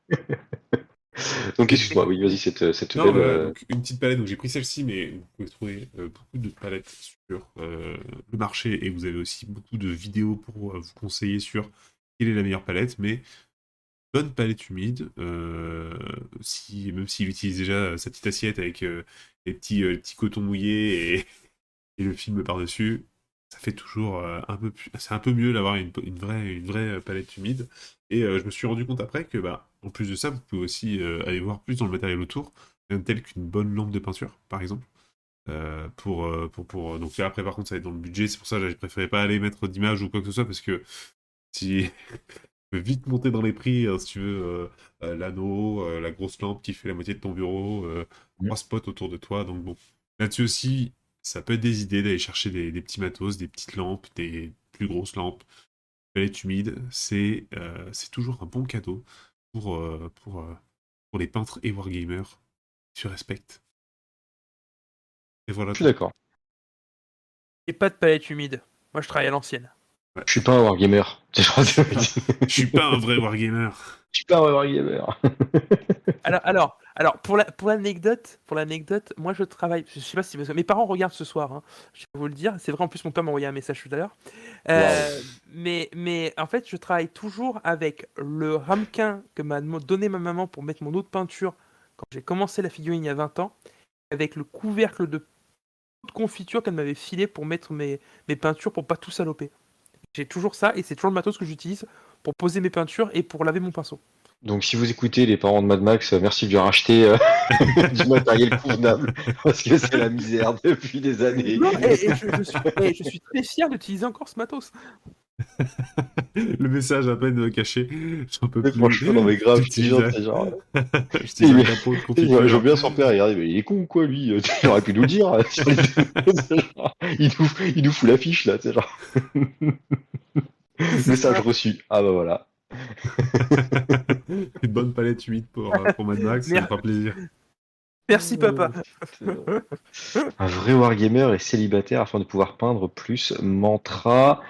Donc, excuse-moi, oui, vas-y, cette, cette Non, belle, voilà, euh, donc, une petite palette. Donc j'ai pris celle-ci, mais vous pouvez trouver euh, beaucoup de palettes sur euh, le marché et vous avez aussi beaucoup de vidéos pour euh, vous conseiller sur quelle est la meilleure palette. Mais bonne palette humide, euh, si, même s'il utilise déjà sa petite assiette avec euh, les petits, euh, petits cotons mouillés et, le film par-dessus, ça fait toujours euh, un peu plus... C'est un peu mieux d'avoir une, vraie, une vraie palette humide. Et euh, je me suis rendu compte après que, bah, en plus de ça, vous pouvez aussi euh, aller voir plus dans le matériel autour, tel qu'une bonne lampe de peinture, par exemple. Euh, pour, euh, pour, pour... Donc là, après, par contre, ça va être dans le budget. C'est pour ça que j'ai préféré pas aller mettre d'image ou quoi que ce soit, parce que si... vite monter dans les prix, hein, si tu veux, euh, euh, l'anneau, euh, la grosse lampe qui fait la moitié de ton bureau, euh, trois spots autour de toi. Donc bon, là-dessus aussi, ça peut être des idées d'aller chercher des, des petits matos, des petites lampes, des plus grosses lampes. Palette humide, c'est euh, c'est toujours un bon cadeau pour, euh, pour, euh, pour les peintres et wargamers qui se respectent. Et voilà. Je suis d'accord. Et pas de palette humide. Moi, je travaille à l'ancienne. Je suis pas un wargamer. Je suis pas un vrai wargamer. Je suis pas un wargamer. Alors, alors, alors pour la pour l'anecdote, pour l'anecdote, moi je travaille. Je sais pas si mes parents regardent ce soir. hein, je vais vous le dire. C'est vrai. En plus, mon père m'a envoyé un message tout à l'heure. Euh, mais mais en fait, je travaille toujours avec le ramequin que m'a donné ma maman pour mettre mon eau de peinture quand j'ai commencé la figurine il y a 20 ans, avec le couvercle de de confiture qu'elle m'avait filé pour mettre mes, mes peintures pour pas tout saloper. J'ai toujours ça et c'est toujours le matos que j'utilise pour poser mes peintures et pour laver mon pinceau. Donc, si vous écoutez les parents de Mad Max, euh, merci de lui racheter euh, du matériel convenable. Parce que c'est la misère depuis des années. Non, et, et je, je suis, et je suis très fier d'utiliser encore ce matos. Le message à peine caché. J'en peux Mais plus. franchement, non, mais grave, je genre. de confiture. vois bien son père, il regarde, mais il est con ou quoi lui Il aurait pu nous le dire. genre, il, nous, il nous fout l'affiche là, c'est genre. Message reçu. Ah bah voilà. Une bonne palette humide pour, euh, pour Mad Max, ça me fera plaisir. Merci papa. Un vrai wargamer est célibataire afin de pouvoir peindre plus. Mantra.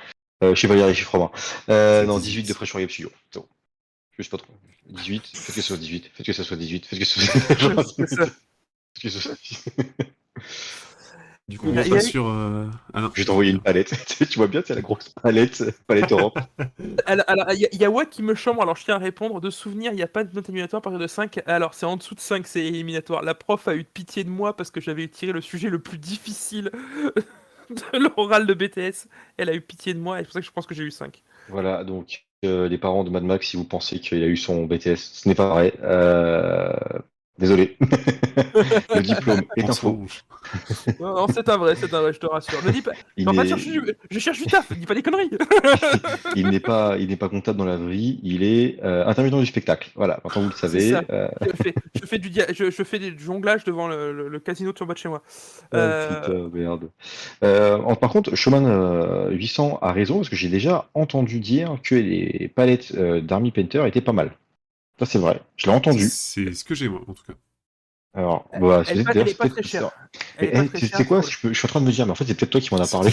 Euh, je sais pas lire les chiffres romains. Euh, non, 18 de fraîcheur Game Studio. C'est bon. Je sais pas trop. 18, faites que ce soit 18, faites que ce soit 18, faites que ce soit. Genre, C'est ça. faites que ce soit- Du coup, on passe sur. euh, Ah non. Je vais t'envoyer une palette. tu vois bien, c'est la grosse palette, palette Europe. Alors, alors, il y, y a Wack qui me chambre, alors je tiens à répondre. De souvenir, il n'y a pas de note éliminatoire à partir de 5. Alors, c'est en dessous de 5, c'est éliminatoire. La prof a eu pitié de moi parce que j'avais tiré le sujet le plus difficile de l'oral de BTS. Elle a eu pitié de moi et c'est pour ça que je pense que j'ai eu 5. Voilà, donc euh, les parents de Mad Max, si vous pensez qu'il a eu son BTS, ce n'est pas vrai. Euh, Désolé. le diplôme est un faux. Non, non, c'est un vrai, c'est un vrai, je te rassure. Ne dis pas, je, du- cherche du taf, dis pas des conneries. il n'est pas, il n'est pas comptable dans la vie. Il est euh, intermittent du spectacle. Voilà, maintenant vous le savez. Euh, je, fais, je, fais du dia- je, je fais des jonglages devant le, le- le casino de sur bas de chez moi. oh, Euh, putain, merde. Euh, en- par contre, Showman euh, 800 a raison parce que j'ai déjà entendu dire que les palettes euh, d'Army Painter étaient pas mal. Ça c'est vrai. Je l'ai entendu. C'est ce que j'ai, moi, en tout cas. Alors, bah, c'est elle, d'ailleurs, elle est c'est pas peut-être- très chère. Mais, Elle est pas eh, quoi je, peux- je suis en train de me dire, mais en fait, c'est peut-être toi qui m'en as parlé.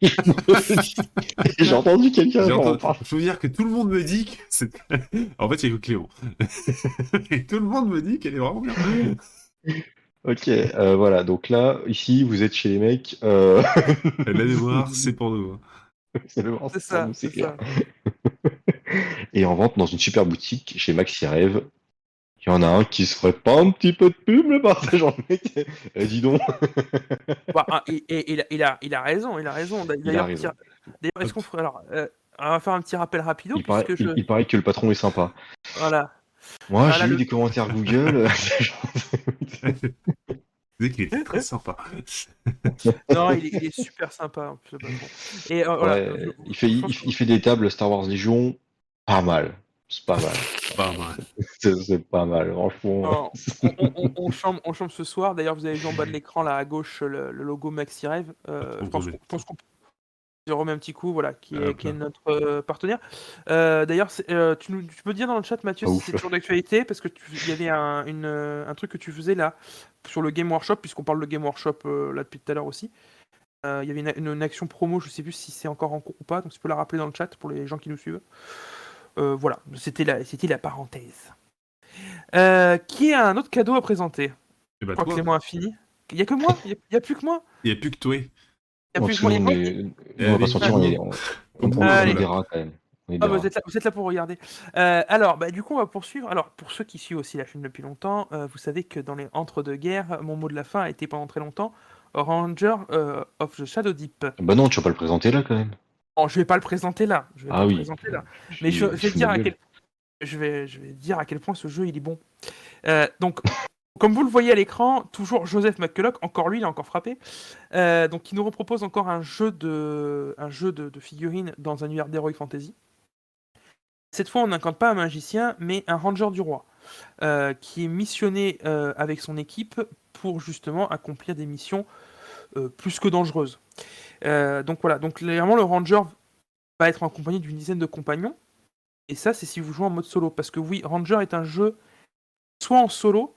J'ai entendu quelqu'un. Je veux dire que tout le monde me dit que c'est. en fait, il y a que Clément. Et tout le monde me dit qu'elle est vraiment bien. Ok, euh, voilà. Donc là, ici, vous êtes chez les mecs. Euh... La mémoire, c'est pour nous. hein. c'est C'est ça, c'est c'est clair. ça. Et en vente dans une super boutique chez Maxi Rêve. Il y en a un qui se ferait pas un petit peu de pub, le partage en mec. Eh, dis donc. Bah, ah, et, et- il, a, il, a, il a raison, il a raison. D'ailleurs, est-ce qu'on ferait alors euh, On va faire un petit rappel rapido Il paraît, il, je il paraît que le patron est sympa. voilà. Moi, Voilà, j'ai eu le- des commentaires Google. Vous savez qu'il était très sympa. Non, il est, il est super sympa. en plus. Et euh, voilà, Ouais, je- il, fait, il, il fait des tables Star Wars Légion. Pas mal. C'est pas mal. Pas mal. C'est pas mal, franchement. non, on, on- on- on chambre, on chambre ce soir. D'ailleurs, vous avez vu en bas de l'écran là à gauche le, le logo Maxi Rêve. Euh, On je pense peut qu'on- je pense qu'on Je remets un petit coup, voilà, qui est, Hop qui est là. notre euh, partenaire. Euh, D'ailleurs, euh, tu, nous- tu peux dire dans le chat, Mathieu, Ah, si c'est toujours d'actualité, parce que tu- il y avait un, une, euh, un truc que tu faisais là sur le Game Workshop, puisqu'on parle de Game Workshop euh, là depuis tout à l'heure aussi. Euh, il y avait une, une- une action promo, je sais plus si c'est encore en cours ou pas, donc tu peux la rappeler dans le chat pour les gens qui nous suivent. Euh, voilà, c'était la, c'était la parenthèse. Euh, qui a un autre cadeau à présenter Je bah, crois que c'est moi fini. Il y a que moi Il y a- plus que moi il n'y a plus que toi. Il a plus que moi. Eh, on va pas allez. sortir, on est, on, est quand même. Ah, bah, vous, êtes là, vous êtes là pour regarder. Euh, alors, bah, du coup, on va poursuivre. Alors, pour ceux qui suivent aussi la chaîne depuis longtemps, euh, vous savez que dans les entre-deux-guerres, mon mot de la fin a été pendant très longtemps Ranger euh, of the Shadow Deep. Bah non, tu vas pas le présenter là quand même. Bon, je vais pas le présenter là. Je vais Ah pas oui. le présenter là. Mais je, je vais dire à quel... je vais, je vais dire à quel point ce jeu il est bon. Euh, donc, comme vous le voyez à l'écran, toujours Joseph McCulloch, encore lui, il a encore frappé. Euh, donc, il nous repropose encore un jeu de, un jeu de, de figurines dans un univers d'Heroic Fantasy. Cette fois, on n'incarne pas un magicien, mais un ranger du roi, euh, qui est missionné avec son équipe pour justement accomplir des missions plus que dangereuses. Euh, donc voilà, donc clairement le ranger va être en compagnie d'une dizaine de compagnons. Et ça, c'est si vous jouez en mode solo. Parce que oui, Ranger est un jeu soit en solo,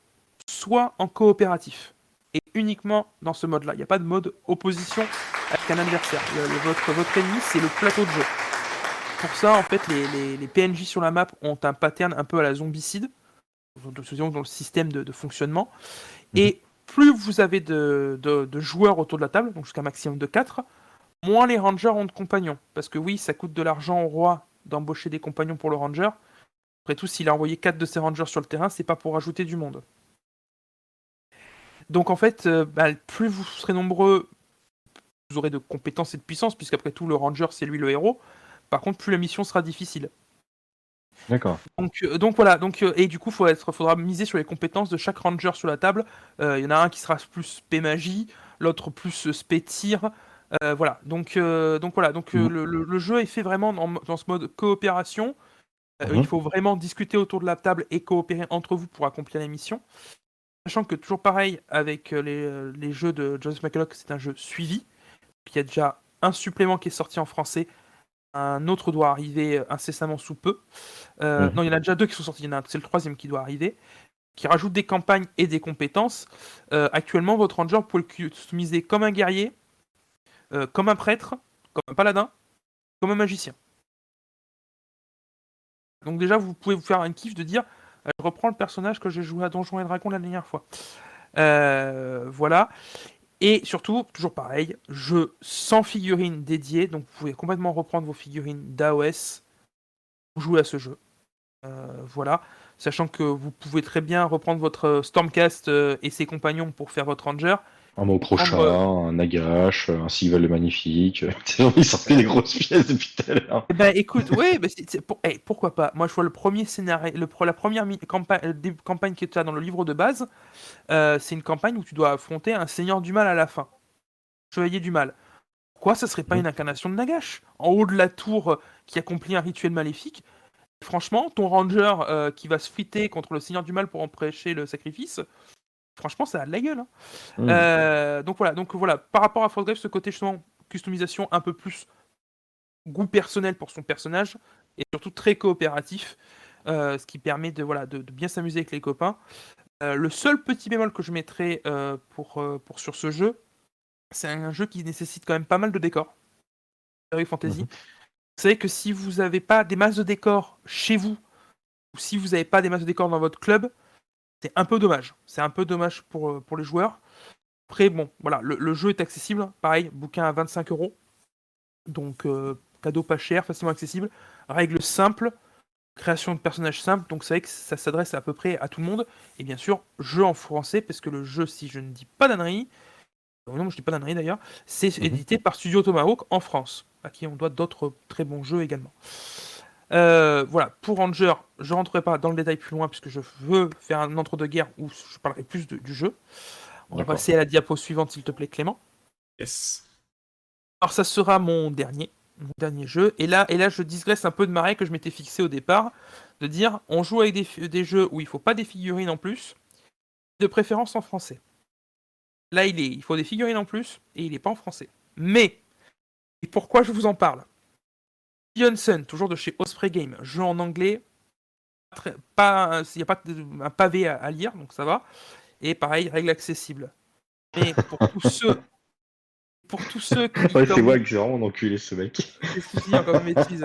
soit en coopératif. Et uniquement dans ce mode-là. Il n'y a pas de mode opposition avec un adversaire. Votre, votre ennemi, c'est le plateau de jeu. Pour ça, en fait, les, PNJ sur la map ont un pattern un peu à la zombicide, dans le système de, fonctionnement. Et plus vous avez de, joueurs autour de la table, donc jusqu'à un maximum de 4, moins les rangers ont de compagnons. Parce que oui, ça coûte de l'argent au roi d'embaucher des compagnons pour le ranger. Après tout, s'il a envoyé 4 de ses rangers sur le terrain, c'est pas pour ajouter du monde. Donc en fait, euh, bah, plus vous serez nombreux, vous aurez de compétences et de puissance, puisqu'après tout, le ranger, c'est lui le héros. Par contre, plus la mission sera difficile. D'accord. Donc, euh, donc voilà, donc, euh, et du coup, il faudra miser sur les compétences de chaque ranger sur la table. Euh, Il y en a un qui sera plus spé magie, l'autre plus euh, spé tir. Euh, voilà, donc, euh, donc voilà, donc euh, Mhm. le, le- le jeu est fait vraiment dans, dans ce mode coopération. Euh, Mhm. Il faut vraiment discuter autour de la table et coopérer entre vous pour accomplir les missions. Sachant que toujours pareil avec euh, les, euh, les jeux de Joseph McCulloch, c'est un jeu suivi. Il y a déjà un supplément qui est sorti en français. Un autre doit arriver euh, incessamment sous peu. Euh. Non, il y en a déjà deux qui sont sortis. C'est le troisième qui doit arriver. Qui rajoute des campagnes et des compétences. Euh, actuellement, votre ranger, vous pouvez le customiser comme un guerrier, euh, comme un prêtre, comme un paladin, comme un magicien. Donc déjà, vous pouvez vous faire un kiff de dire, je reprends le personnage que j'ai joué à Donjons et Dragons la dernière fois. Voilà. Et surtout, toujours pareil, jeu sans figurines dédiées, donc vous pouvez complètement reprendre vos figurines d'AOS pour jouer à ce jeu. Euh, voilà, sachant que vous pouvez très bien reprendre votre Stormcast euh, et ses compagnons pour faire votre ranger. Un mot crochat, Prendre, un Nagash, un Civil le magnifique. Ils sortaient des grosses pièces depuis tout à l'heure. Eh ben écoute, oui, mais c'est- c'est pour- eh, pourquoi pas? Moi, je vois le premier scénario, le, la première mi- campagne, euh, des- campagne qui est là dans le livre de base. euh, c'est une campagne où tu dois affronter un seigneur du mal à la fin, chevalier du mal. Pourquoi ça serait pas une incarnation de Nagash? En haut de la tour euh, qui accomplit un rituel maléfique Franchement, ton ranger euh, qui va se friter contre le seigneur du mal pour empêcher le sacrifice, franchement, ça a de la gueule. hein. Mmh. Euh, donc voilà, donc voilà, par rapport à Frostgrave, ce côté justement customisation un peu plus goût personnel pour son personnage et surtout très coopératif, euh, ce qui permet de voilà de, de bien s'amuser avec les copains. Euh, le seul petit bémol que je mettrais pour, pour sur ce jeu, c'est un jeu qui nécessite quand même pas mal de décors. Fantasy. Mhm. Vous savez que si vous n'avez pas des masses de décors chez vous, ou si vous n'avez pas des masses de décors dans votre club, c'est un peu dommage. C'est un peu dommage pour, euh, pour les joueurs. Après, bon, voilà, le, le jeu est accessible. Pareil, bouquin à 25 euros. Donc, euh, cadeau pas cher, facilement accessible. Règles simples, création de personnages simples. Donc, c'est vrai que ça s'adresse à peu près à tout le monde. Et bien sûr, jeu en français, parce que le jeu, si je ne dis pas d'annerie, euh, non, je dis pas d'annerie d'ailleurs, c'est Mhm. édité par Studio Tomahawk en France, à qui on doit d'autres très bons jeux également. Euh, voilà, pour Ranger, je rentrerai pas dans le détail plus loin puisque je veux faire un entre-deux-guerres où je parlerai plus de- du jeu. On va passer à la diapo suivante, s'il te plaît, Clément. Yes. Alors, ça sera mon dernier, mon dernier jeu. Et là, et là, je digresse un peu de ma règle que je m'étais fixé au départ, de dire on joue avec des, jeux où il faut pas des figurines en plus, de préférence en français. Là, il, est, il faut des figurines en plus et il n'est pas en français. Mais, et pourquoi je vous en parle? Johnson, toujours de chez Osprey Game, jeu en anglais, très- pas, il n'y a pas de- un pavé à, à lire, donc ça va. Et pareil, règles accessibles. Mais pour tous ceux, pour tous ceux qui, Ouais, c'est moi que j'ai vraiment enculé ce mec. Qu'est-ce qu'il dit encore comme bêtise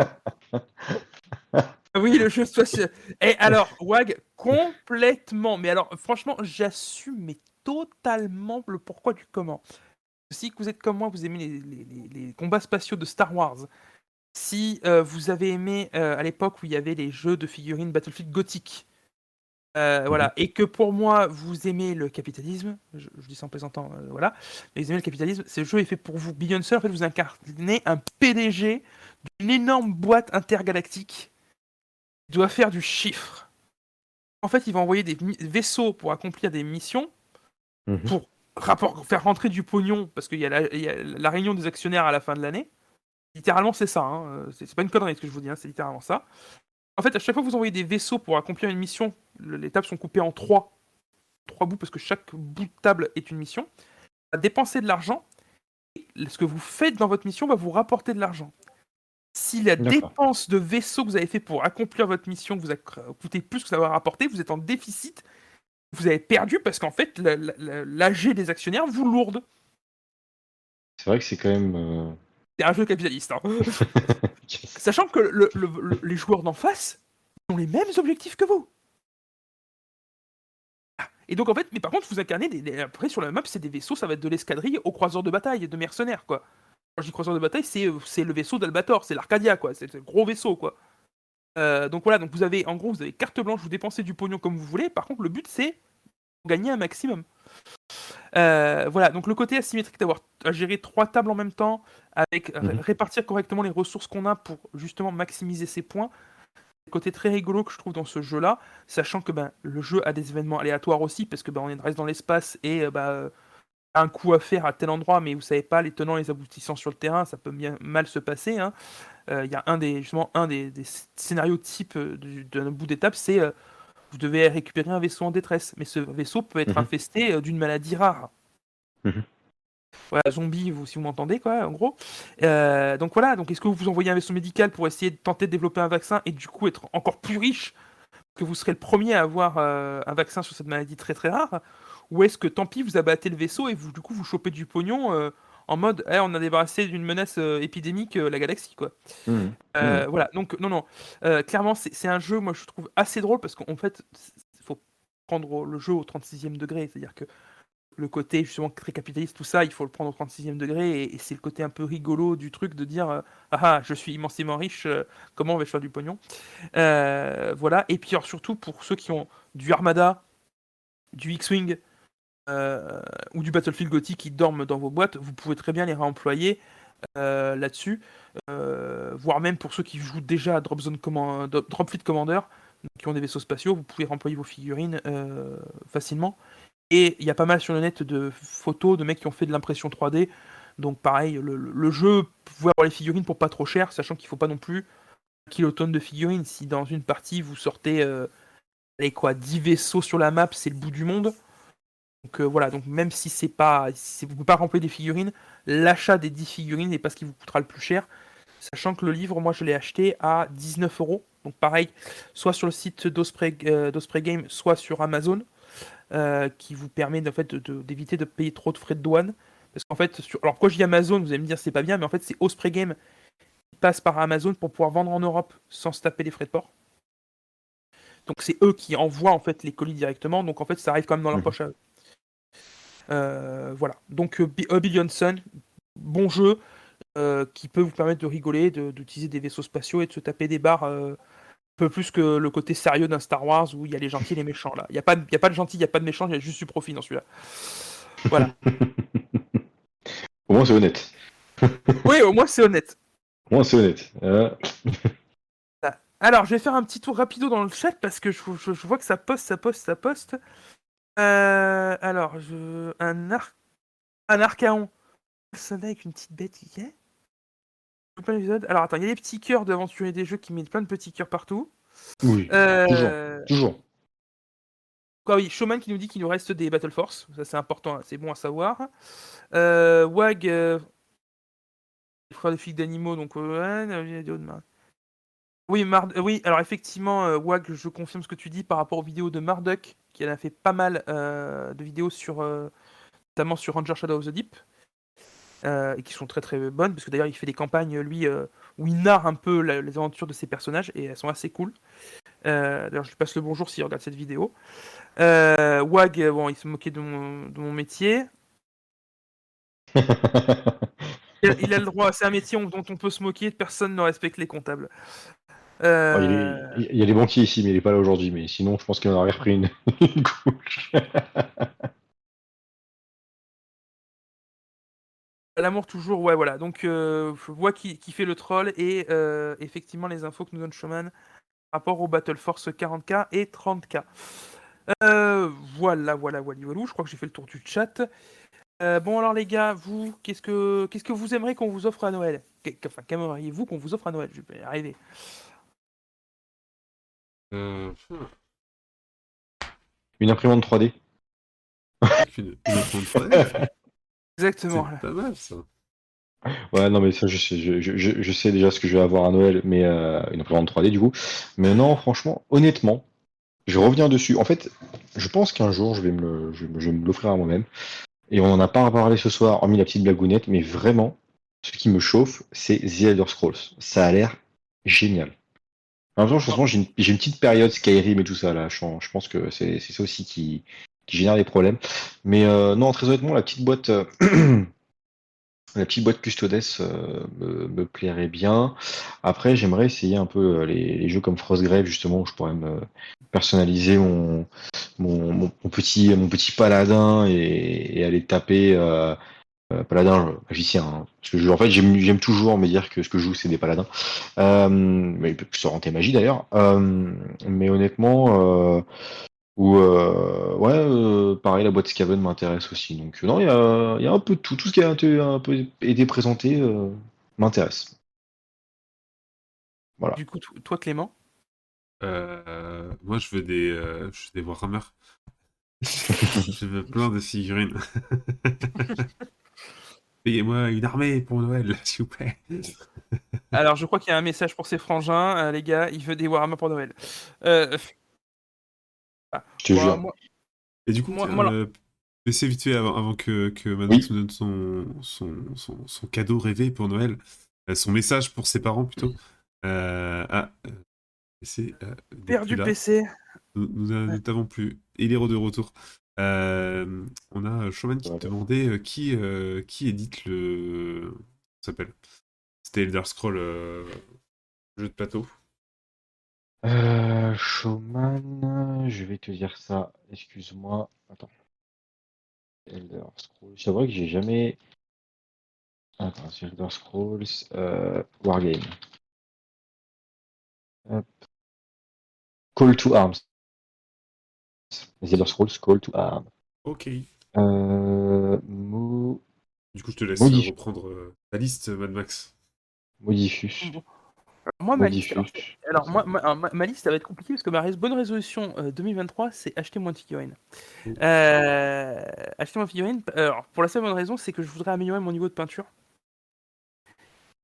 Oui, le jeu social. Et alors, Wag, complètement. Mais alors, franchement, j'assume mais totalement le pourquoi du comment. Si vous êtes comme moi, vous aimez les, les- les- les combats spatiaux de Star Wars. Si euh, vous avez aimé euh, à l'époque où il y avait les jeux de figurines Battlefield gothique. euh, Voilà, et que pour moi vous aimez le capitalisme, je, je dis ça en plaisantant, voilà, mais vous aimez le capitalisme, ce jeu est fait pour vous. Beyoncé, en fait, vous incarnez un PDG d'une énorme boîte intergalactique qui doit faire du chiffre. En fait, il va envoyer des vaisseaux pour accomplir des missions, Mhm. pour rapport, faire rentrer du pognon, parce qu'il y, y a la réunion des actionnaires à la fin de l'année. Littéralement, c'est ça. hein, euh, C'est pas une connerie ce que je vous dis, hein, c'est littéralement ça. En fait, à chaque fois que vous envoyez des vaisseaux pour accomplir une mission, le- les tables sont coupées en trois, trois bouts, parce que chaque bout de table est une mission. À dépenser de l'argent, et ce que vous faites dans votre mission va vous rapporter de l'argent. Si la dépense de vaisseau que vous avez fait pour accomplir votre mission vous a coûté plus que ça va rapporter, vous êtes en déficit, vous avez perdu parce qu'en fait, la- la- la- l'AG des actionnaires vous lourde. C'est vrai que c'est quand même. C'est un jeu capitaliste. hein. Sachant que le- le- le- les joueurs d'en face ont les mêmes objectifs que vous. Ah, Et donc en fait, mais par contre, vous incarnez des, des- après sur la map, c'est des vaisseaux, ça va être de l'escadrille au croiseur de bataille, de mercenaires quoi. Quand je dis croiseur de bataille, c'est euh, c'est le vaisseau d'Albator, c'est l'Arcadia quoi, c'est le gros vaisseau quoi. Euh, donc voilà, donc vous avez en gros vous avez carte blanche, vous dépensez du pognon comme vous voulez. Par contre, le but c'est gagner un maximum. Euh, voilà, donc le côté asymétrique d'avoir à gérer trois tables en même temps, avec Mhm. répartir correctement les ressources qu'on a pour justement maximiser ses points. Le côté très rigolo que je trouve dans ce jeu-là, sachant que ben, le jeu a des événements aléatoires aussi, parce que ben, on est- reste dans l'espace et euh, bah, euh, un coup à faire à tel endroit, mais vous savez pas les tenants, les aboutissants sur le terrain, ça peut bien mal se passer. hein. Euh, Il y a un des justement un des, des scénarios type du- d'un bout d'étape, c'est euh, vous devez récupérer un vaisseau en détresse, mais ce vaisseau peut être Mhm. infesté euh, d'une maladie rare. Mhm. Voilà, zombie, vous, si vous m'entendez, quoi, en gros. Euh, donc voilà, donc est-ce que vous envoyez un vaisseau médical pour essayer de tenter de développer un vaccin et du coup être encore plus riche que vous serez le premier à avoir euh, un vaccin sur cette maladie très très rare? Ou est-ce que tant pis, vous abattez le vaisseau et vous du coup vous chopez du pognon en mode Eh, on a débarrassé d'une menace euh, épidémique euh, la galaxie quoi. Mhm. Euh, Voilà, donc non, non. Clairement, c'est c'est un jeu, moi je trouve assez drôle parce qu'en fait, il faut prendre le jeu au 36e degré. C'est-à-dire que le côté justement très capitaliste, tout ça, il faut le prendre au 36e degré et, et c'est le côté un peu rigolo du truc de dire euh, Ah ah, je suis immensément riche, euh, comment on va faire du pognon? Euh, Voilà, et puis alors, surtout pour ceux qui ont du Armada, du X-Wing. Euh, ou du Battlefield Gothic qui dorment dans vos boîtes, vous pouvez très bien les réemployer euh, là-dessus. Euh, voire même pour ceux qui jouent déjà à Drop, Zone Comman- Do- Drop Fleet Commander, qui ont des vaisseaux spatiaux, vous pouvez remployer vos figurines facilement. Et il y a pas mal sur le net de photos de mecs qui ont fait de l'impression 3D. Donc pareil, le, jeu, vous pouvez avoir les figurines pour pas trop cher, sachant qu'il faut pas non plus un kilotonne de figurines. Si dans une partie vous sortez quoi, 10 vaisseaux sur la map, c'est le bout du monde. Donc euh, voilà, donc même si c'est pas, si vous pouvez pas remplir des figurines, l'achat des 10 figurines n'est pas ce qui vous coûtera le plus cher. Sachant que le livre, moi je l'ai acheté à 19 euros. Donc pareil, soit sur le site d'Osprey euh, Game, soit sur Amazon, euh, qui vous permet en fait, de- d'éviter de, payer trop de frais de douane. Parce qu'en fait, sur... alors pourquoi je dis Amazon, vous allez me dire c'est pas bien, mais en fait c'est Osprey Game qui passe par Amazon pour pouvoir vendre en Europe sans se taper les frais de port. Donc c'est eux qui envoient en fait les colis directement, donc en fait ça arrive quand même dans leur Mhm. poche à eux. Euh, voilà. Donc A Billion Sun, bon jeu euh, qui peut vous permettre de rigoler, de- d'utiliser des vaisseaux spatiaux et de se taper des barres euh, un peu plus que le côté sérieux d'un Star Wars où il y a les gentils et les méchants là. Il n'y a, pas de- y a pas de gentils, il n'y a pas de méchants, il y a juste du profit dans celui-là. Voilà. Au moins, c'est honnête. oui, au moins c'est honnête. Au moins, c'est honnête. Euh, Alors, je vais faire un petit tour rapido dans le chat parce que je, je- je vois que ça poste, ça poste, ça poste. Euh, alors, je... un, ar... un Archaon. Ça avec une petite bête, Plein d'épisodes. Alors, attends, il y a des petits cœurs d'aventuriers des jeux qui mettent plein de petits cœurs partout. Oui, Euh, toujours. Quoi, oui, Showman qui nous dit qu'il nous reste des Battle Force. Ça, c'est important, hein, c'est bon à savoir. Euh, Wag. euh, frères de flics d'animaux, donc ouais, Oui, Mard- oui, alors effectivement, Wag, je confirme ce que tu dis par rapport aux vidéos de Marduk, qui en a fait pas mal euh, de vidéos sur, euh, notamment sur Ranger Shadow of the Deep, euh, et qui sont très très bonnes, parce que d'ailleurs il fait des campagnes, lui, où il narre un peu la- les aventures de ses personnages, et elles sont assez cool. D'ailleurs, je lui passe le bonjour s'il regarde cette vidéo. Wag, bon, il se moquait de mon, de mon métier. Il, il a le droit, c'est un métier dont on peut se moquer, personne ne respecte les comptables. Euh, Oh, il, est- il y a les banquiers ici, mais il est pas là aujourd'hui. Mais sinon, je pense qu'il en aurait repris une, une couche. L'amour toujours, ouais, voilà. Donc, euh, je vois qui, qui fait le troll et euh, effectivement les infos que nous donne Showman par rapport au Battle Force 40k et 30k. Euh, voilà, voilà, voilà, voilà. Je crois que j'ai fait le tour du chat. Euh, bon, alors les gars, vous, qu'est-ce que qu'est-ce que vous aimeriez qu'on vous offre à Noël? Enfin, qu'aimeriez-vous qu'on vous offre à Noël? Je vais y arriver. Euh, Une imprimante 3D. une, une imprimante 3D, Exactement. c'est pas mal ça. Ouais, non, mais ça, je sais, je, je- je- je sais déjà ce que je vais avoir à Noël, mais euh, une imprimante 3D du coup. Mais non, franchement, honnêtement, je reviens dessus. En fait, je pense qu'un jour, je vais me, le- je, vais me- je vais me l'offrir à moi-même. Et on en a pas parlé ce soir, hormis la petite blagounette, mais vraiment, ce qui me chauffe, c'est The Elder Scrolls. Ça a l'air génial. En même temps, j'ai une, petite période Skyrim et tout ça là. Je, pense que c'est ça aussi qui, génère des problèmes. Mais euh, non, très honnêtement, la petite boîte, euh, la petite boîte Custodes euh, me, plairait bien. Après, j'aimerais essayer un peu les, jeux comme Frostgrave justement, où je pourrais me personnaliser mon, petit, mon petit paladin et aller taper. Euh, paladin, magicien. hein. Parce que je, en fait, j'aime j'aime toujours me dire que ce que je joue, c'est des paladins. Euh, mais il peut se renter magie d'ailleurs. Euh, mais honnêtement, euh, ou euh, ouais, euh, pareil, la boîte Skaven m'intéresse aussi. Donc non, il y a, il y a un peu de tout. Tout ce qui a été, un peu été présenté euh, m'intéresse. Voilà. Du coup, to- toi, Clément? Euh, moi, je veux des, euh, je veux des Warhammer. je veux plein de figurines. Payez-moi une armée pour Noël, s'il vous plaît. Alors, je crois qu'il y a un message pour ces frangins, euh, les gars. Il veut des Warhammer pour Noël. Euh, Je te jure. moi- Et du coup, Moi- moi, euh, PC vite fait avant, avant que, que Maddox nous donne son, son, son, son cadeau rêvé pour Noël, euh, son message pour ses parents plutôt. Euh, ah, PC euh, perdu. PC. Nous t'avons plus. Il est de retour. Euh, on a Showman qui te demandait euh, qui, euh, qui édite le. S'appelle? C'était Elder Scroll euh, jeu de plateau. Euh, Showman, je vais te dire ça. Excuse-moi. Attends. Elder Scrolls. C'est vrai que j'ai jamais. Attends, c'est Elder Scrolls Wargame. Hop. Call to Arms. Les Elder Scrolls Call to Arms. Ok. Euh, Mo... Du coup, je te laisse Modif- euh, reprendre euh, ta liste, Mad Max. Modifus. Moi, ma liste, alors, alors, moi, ma, ma- ma liste, ça va être compliqué parce que ma bonne résolution euh, 2023, c'est acheter moins de figurines. Euh, acheter moins de figurines, alors, pour la seule bonne raison, c'est que je voudrais améliorer mon niveau de peinture.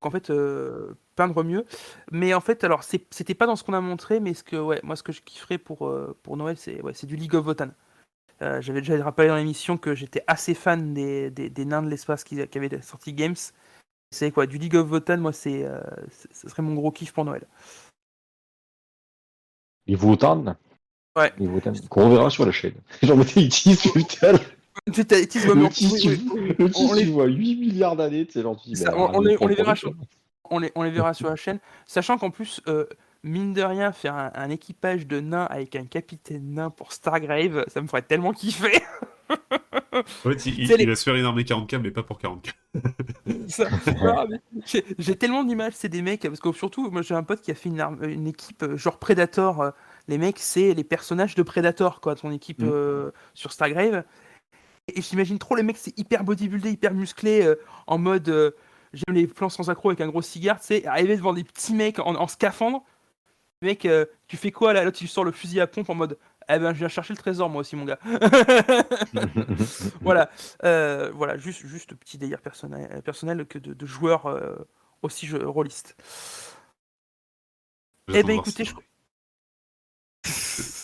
Donc, en fait, euh, peindre mieux. Mais en fait, alors, c'était pas dans ce qu'on a montré, mais ce que, ouais, moi, ce que je kifferais pour, euh, pour Noël, c'est ouais, c'est du League of Votan. Euh, J'avais déjà rappelé dans l'émission que j'étais assez fan des, des, des nains de l'espace qui, qui avaient sorti Games. C'est quoi, du League of Votan, moi, c'est, ce serait mon gros kiff pour Noël. Les Votan. Ouais. Les Votan. Qu'on reverra sur la chaîne. J'en mettais Le on- les- tu vois 8 milliards d'années, tu sais, genre, tu dis, Ça, mais on- les- on les verra sur- cons. on les, on les verra sur la chaîne, sachant qu'en plus, euh, mine de rien, faire un, un équipage de nains avec un capitaine nain pour Stargrave, ça me ferait tellement kiffer. En fait, il, il- C'est les- il va se faire une armée 40k, mais pas pour 40k. Ça- Ah, mais j'ai- tellement d'images, c'est des mecs, parce que surtout, moi j'ai un pote qui a fait une, arme- une équipe euh, genre Predator. euh, Les mecs, c'est les personnages de Predator, quoi, son équipe Mm. euh, sur Stargrave. Et, j'imagine trop les mecs, c'est hyper bodybuildé, hyper musclé, euh, en mode euh, j'aime les plans sans accro avec un gros cigare, tu sais, arriver devant des petits mecs en, en scaphandre. Mec, euh, tu fais quoi là? Là, tu sors le fusil à pompe en mode Eh ben, je viens chercher le trésor, moi aussi, mon gars. voilà, voilà, juste, juste petit délire personnel, personnel que de, de joueurs euh, aussi jeu, rôlistes. Eh ben, écoutez, je...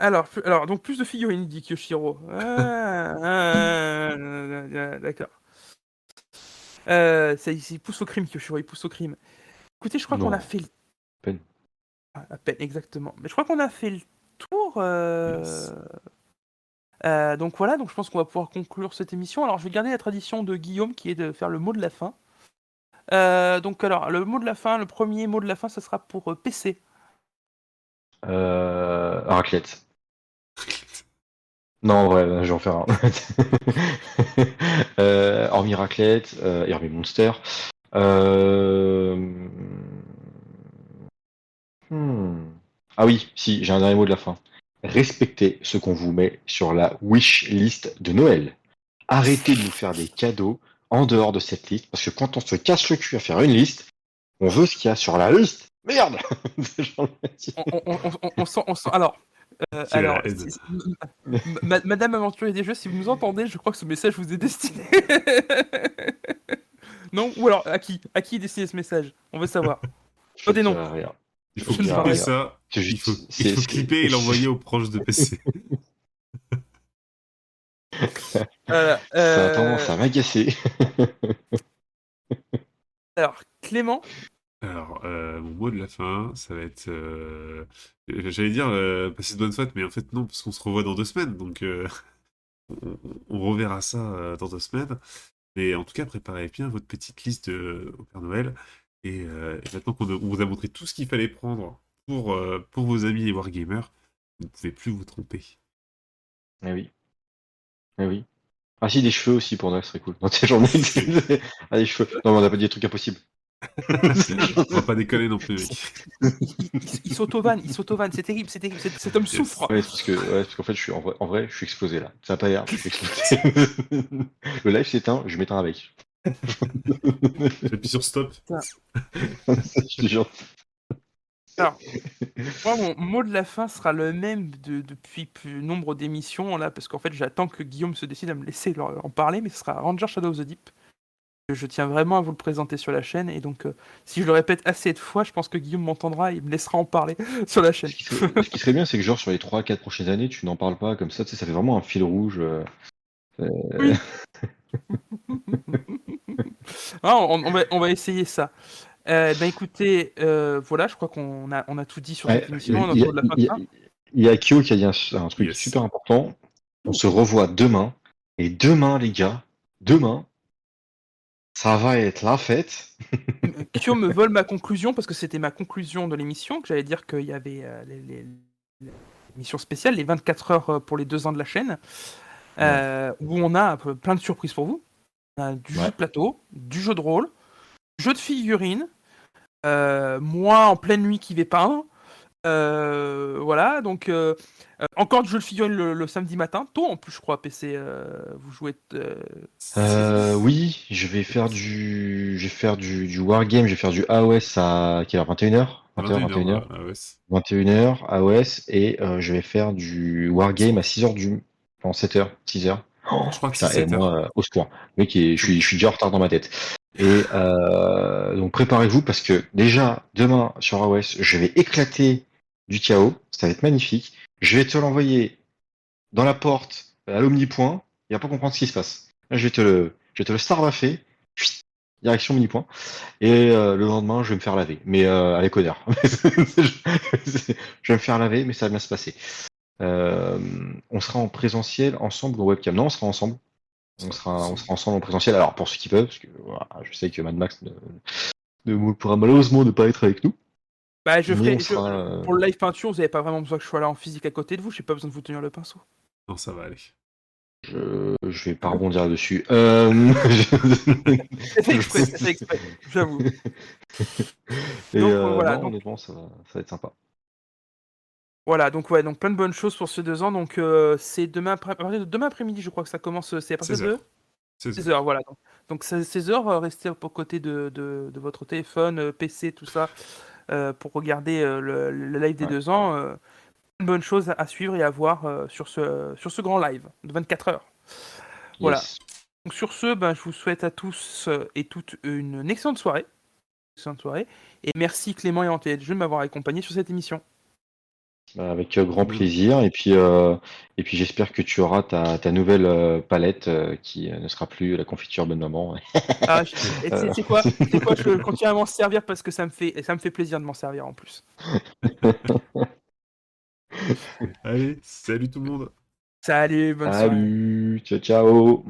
Alors, alors, donc plus de figurines, dit Kyoshiro. Ah, ah, ah, D'accord. Euh, ça, il pousse au crime, Kyoshiro, il pousse au crime. Écoutez, je crois qu'on a fait le... peine. à peine, exactement. Mais je crois qu'on a fait le tour. Euh... Yes. Euh, donc voilà, donc je pense qu'on va pouvoir conclure cette émission. Alors je vais garder la tradition de Guillaume qui est de faire le mot de la fin. Donc alors, le mot de la fin, le premier mot de la fin, ça sera pour PC. Euh, raclette. Non, ouais, je vais en faire un. euh, hormis raclette, euh, et hormis Monster. Euh... Hmm. Ah oui, si, j'ai un dernier mot de la fin. Respectez ce qu'on vous met sur la wish list de Noël. Arrêtez de nous faire des cadeaux en dehors de cette liste, parce que quand on se casse le cul à faire une liste, on veut ce qu'il y a sur la liste. Merde on, on, on, on, sent, on sent. Alors, euh, alors, ma, Madame Aventurier des Jeux, si vous nous entendez, je crois que ce message vous est destiné. non Ou alors, à qui À qui est destiné ce message? On veut savoir. Oh, des noms. Il faut clipper ça. Il faut, il faut clipper et l'envoyer aux proches de PC. euh, euh... Ça a tendance à m'agacer. alors, Clément alors, euh, mon mot de la fin, ça va être. Euh... J'allais dire euh, passer de bonnes fêtes, mais en fait, non, parce qu'on se revoit dans deux semaines, donc euh, on, on, reverra ça euh, dans deux semaines. Mais en tout cas, préparez bien votre petite liste de, au Père Noël. Et, et maintenant qu'on vous a montré tout ce qu'il fallait prendre pour, pour vos amis les Wargamers, vous ne pouvez plus vous tromper. Eh oui. Eh oui. Ah si, des cheveux aussi pour Noël, ce serait cool. Non, j'en ai ah, des cheveux. Non, mais on n'a pas dit des trucs impossibles. On va pas déconner non plus, mec. il, il s'auto-vanne, il s'auto-vanne, c'est terrible, c'est terrible, cet, homme souffre. Ouais, parce que, ouais, parce qu'en fait, je suis, en, vrai, en vrai, je suis explosé là. Ça va pas l'air, je suis explosé. Le live s'éteint, je m'éteins avec. J'appuie sur stop. je te jure. Alors, moi, mon mot de la fin sera le même de, depuis plus nombre d'émissions, là, parce qu'en fait, j'attends que Guillaume se décide à me laisser en parler, mais ce sera Ranger Shadow of the Deep. Je tiens vraiment à vous le présenter sur la chaîne, et donc, euh, si je le répète assez de fois, je pense que Guillaume m'entendra et me laissera en parler sur la chaîne. Ce qui serait, ce qui serait bien, c'est que, genre, sur les 3-4 prochaines années, tu n'en parles pas comme ça, tu sais, ça fait vraiment un fil rouge. Euh... Oui. ah, on, on, va, on va essayer ça. Euh, ben écoutez, euh, voilà, je crois qu'on a, on a tout dit sur cette émission. Il y, a Kyo qui a dit un, un truc yes. super important. On se revoit demain. Et demain, les gars, demain, ça va être la fête. Kyo me vole ma conclusion parce que c'était ma conclusion de l'émission, que j'allais dire qu'il y avait euh, l'émission spéciale, les 24 heures pour les deux ans de la chaîne, ouais. où on a plein de surprises pour vous. On a du ouais. jeu de plateau, du jeu de rôle, jeu de figurines, euh, moi en pleine nuit qui vais peindre. Euh, voilà, donc euh, encore du jeu de figurines le, le, samedi matin, tôt en plus, je crois, PC. Euh, vous jouez. oui, je vais faire du, je vais faire du, du wargame, je vais faire du AOS à quelle heure? 21h 21h, 21h, 21h, 21h AOS et je vais faire du wargame à 6h du, en 7h, 6h. Oh, je crois que c'est moi, au secours. Mec, je suis, je suis déjà en retard dans ma tête. Et euh, donc préparez-vous parce que déjà demain sur AOS, je vais éclater du chaos, ça va être magnifique. Je vais te l'envoyer dans la porte à l'omnipoint, il va pas comprendre ce qui se passe. Je vais te le, je vais te le direction mini-point, et euh, le lendemain, je vais me faire laver, mais euh, avec honneur. je vais me faire laver, mais ça va bien se passer. Euh, on sera en présentiel ensemble ou webcam. Non, on sera ensemble. On sera, on sera ensemble en présentiel. Alors pour ceux qui peuvent, parce que voilà, je sais que Mad Max ne, ne pourra malheureusement ne pas être avec nous. Bah, je ferai, je, euh... pour le live peinture, vous n'avez pas vraiment besoin que je sois là en physique à côté de vous. J'ai pas besoin de vous tenir le pinceau. Non, ça va aller. Je, je vais pas rebondir dessus. Euh... c'est exprès, c'est exprès, j'avoue. Et donc, euh, voilà, non, donc... honnêtement, ça va, ça va être sympa. Voilà, donc ouais, donc plein de bonnes choses pour ces deux ans. Donc euh, c'est demain, après, demain après-midi, je crois que ça commence. C'est à partir de 16 heures. voilà. Donc, donc 16 heures, euh, restez pour côté de, de, de, votre téléphone, euh, PC, tout ça, euh, pour regarder le, le, live des ouais. deux ans. une bonne chose à suivre et à voir euh, sur, ce, sur ce grand live de 24 heures. Voilà. Donc sur ce, ben, je vous souhaite à tous euh, et toutes une excellente soirée. Excellente soirée. Et merci Clément et Antenne de m'avoir accompagné sur cette émission. Bah, Avec euh, grand plaisir. Et puis, euh, et puis j'espère que tu auras ta, ta nouvelle euh, palette euh, qui euh, ne sera plus la confiture bonne maman. Ah, je- et tu sais- c'est quoi, c'est quoi Je continue à m'en servir parce que ça me fait, ça me fait plaisir de m'en servir en plus. Allez, salut tout le monde Salut, bonne soirée. Salut, ciao ciao.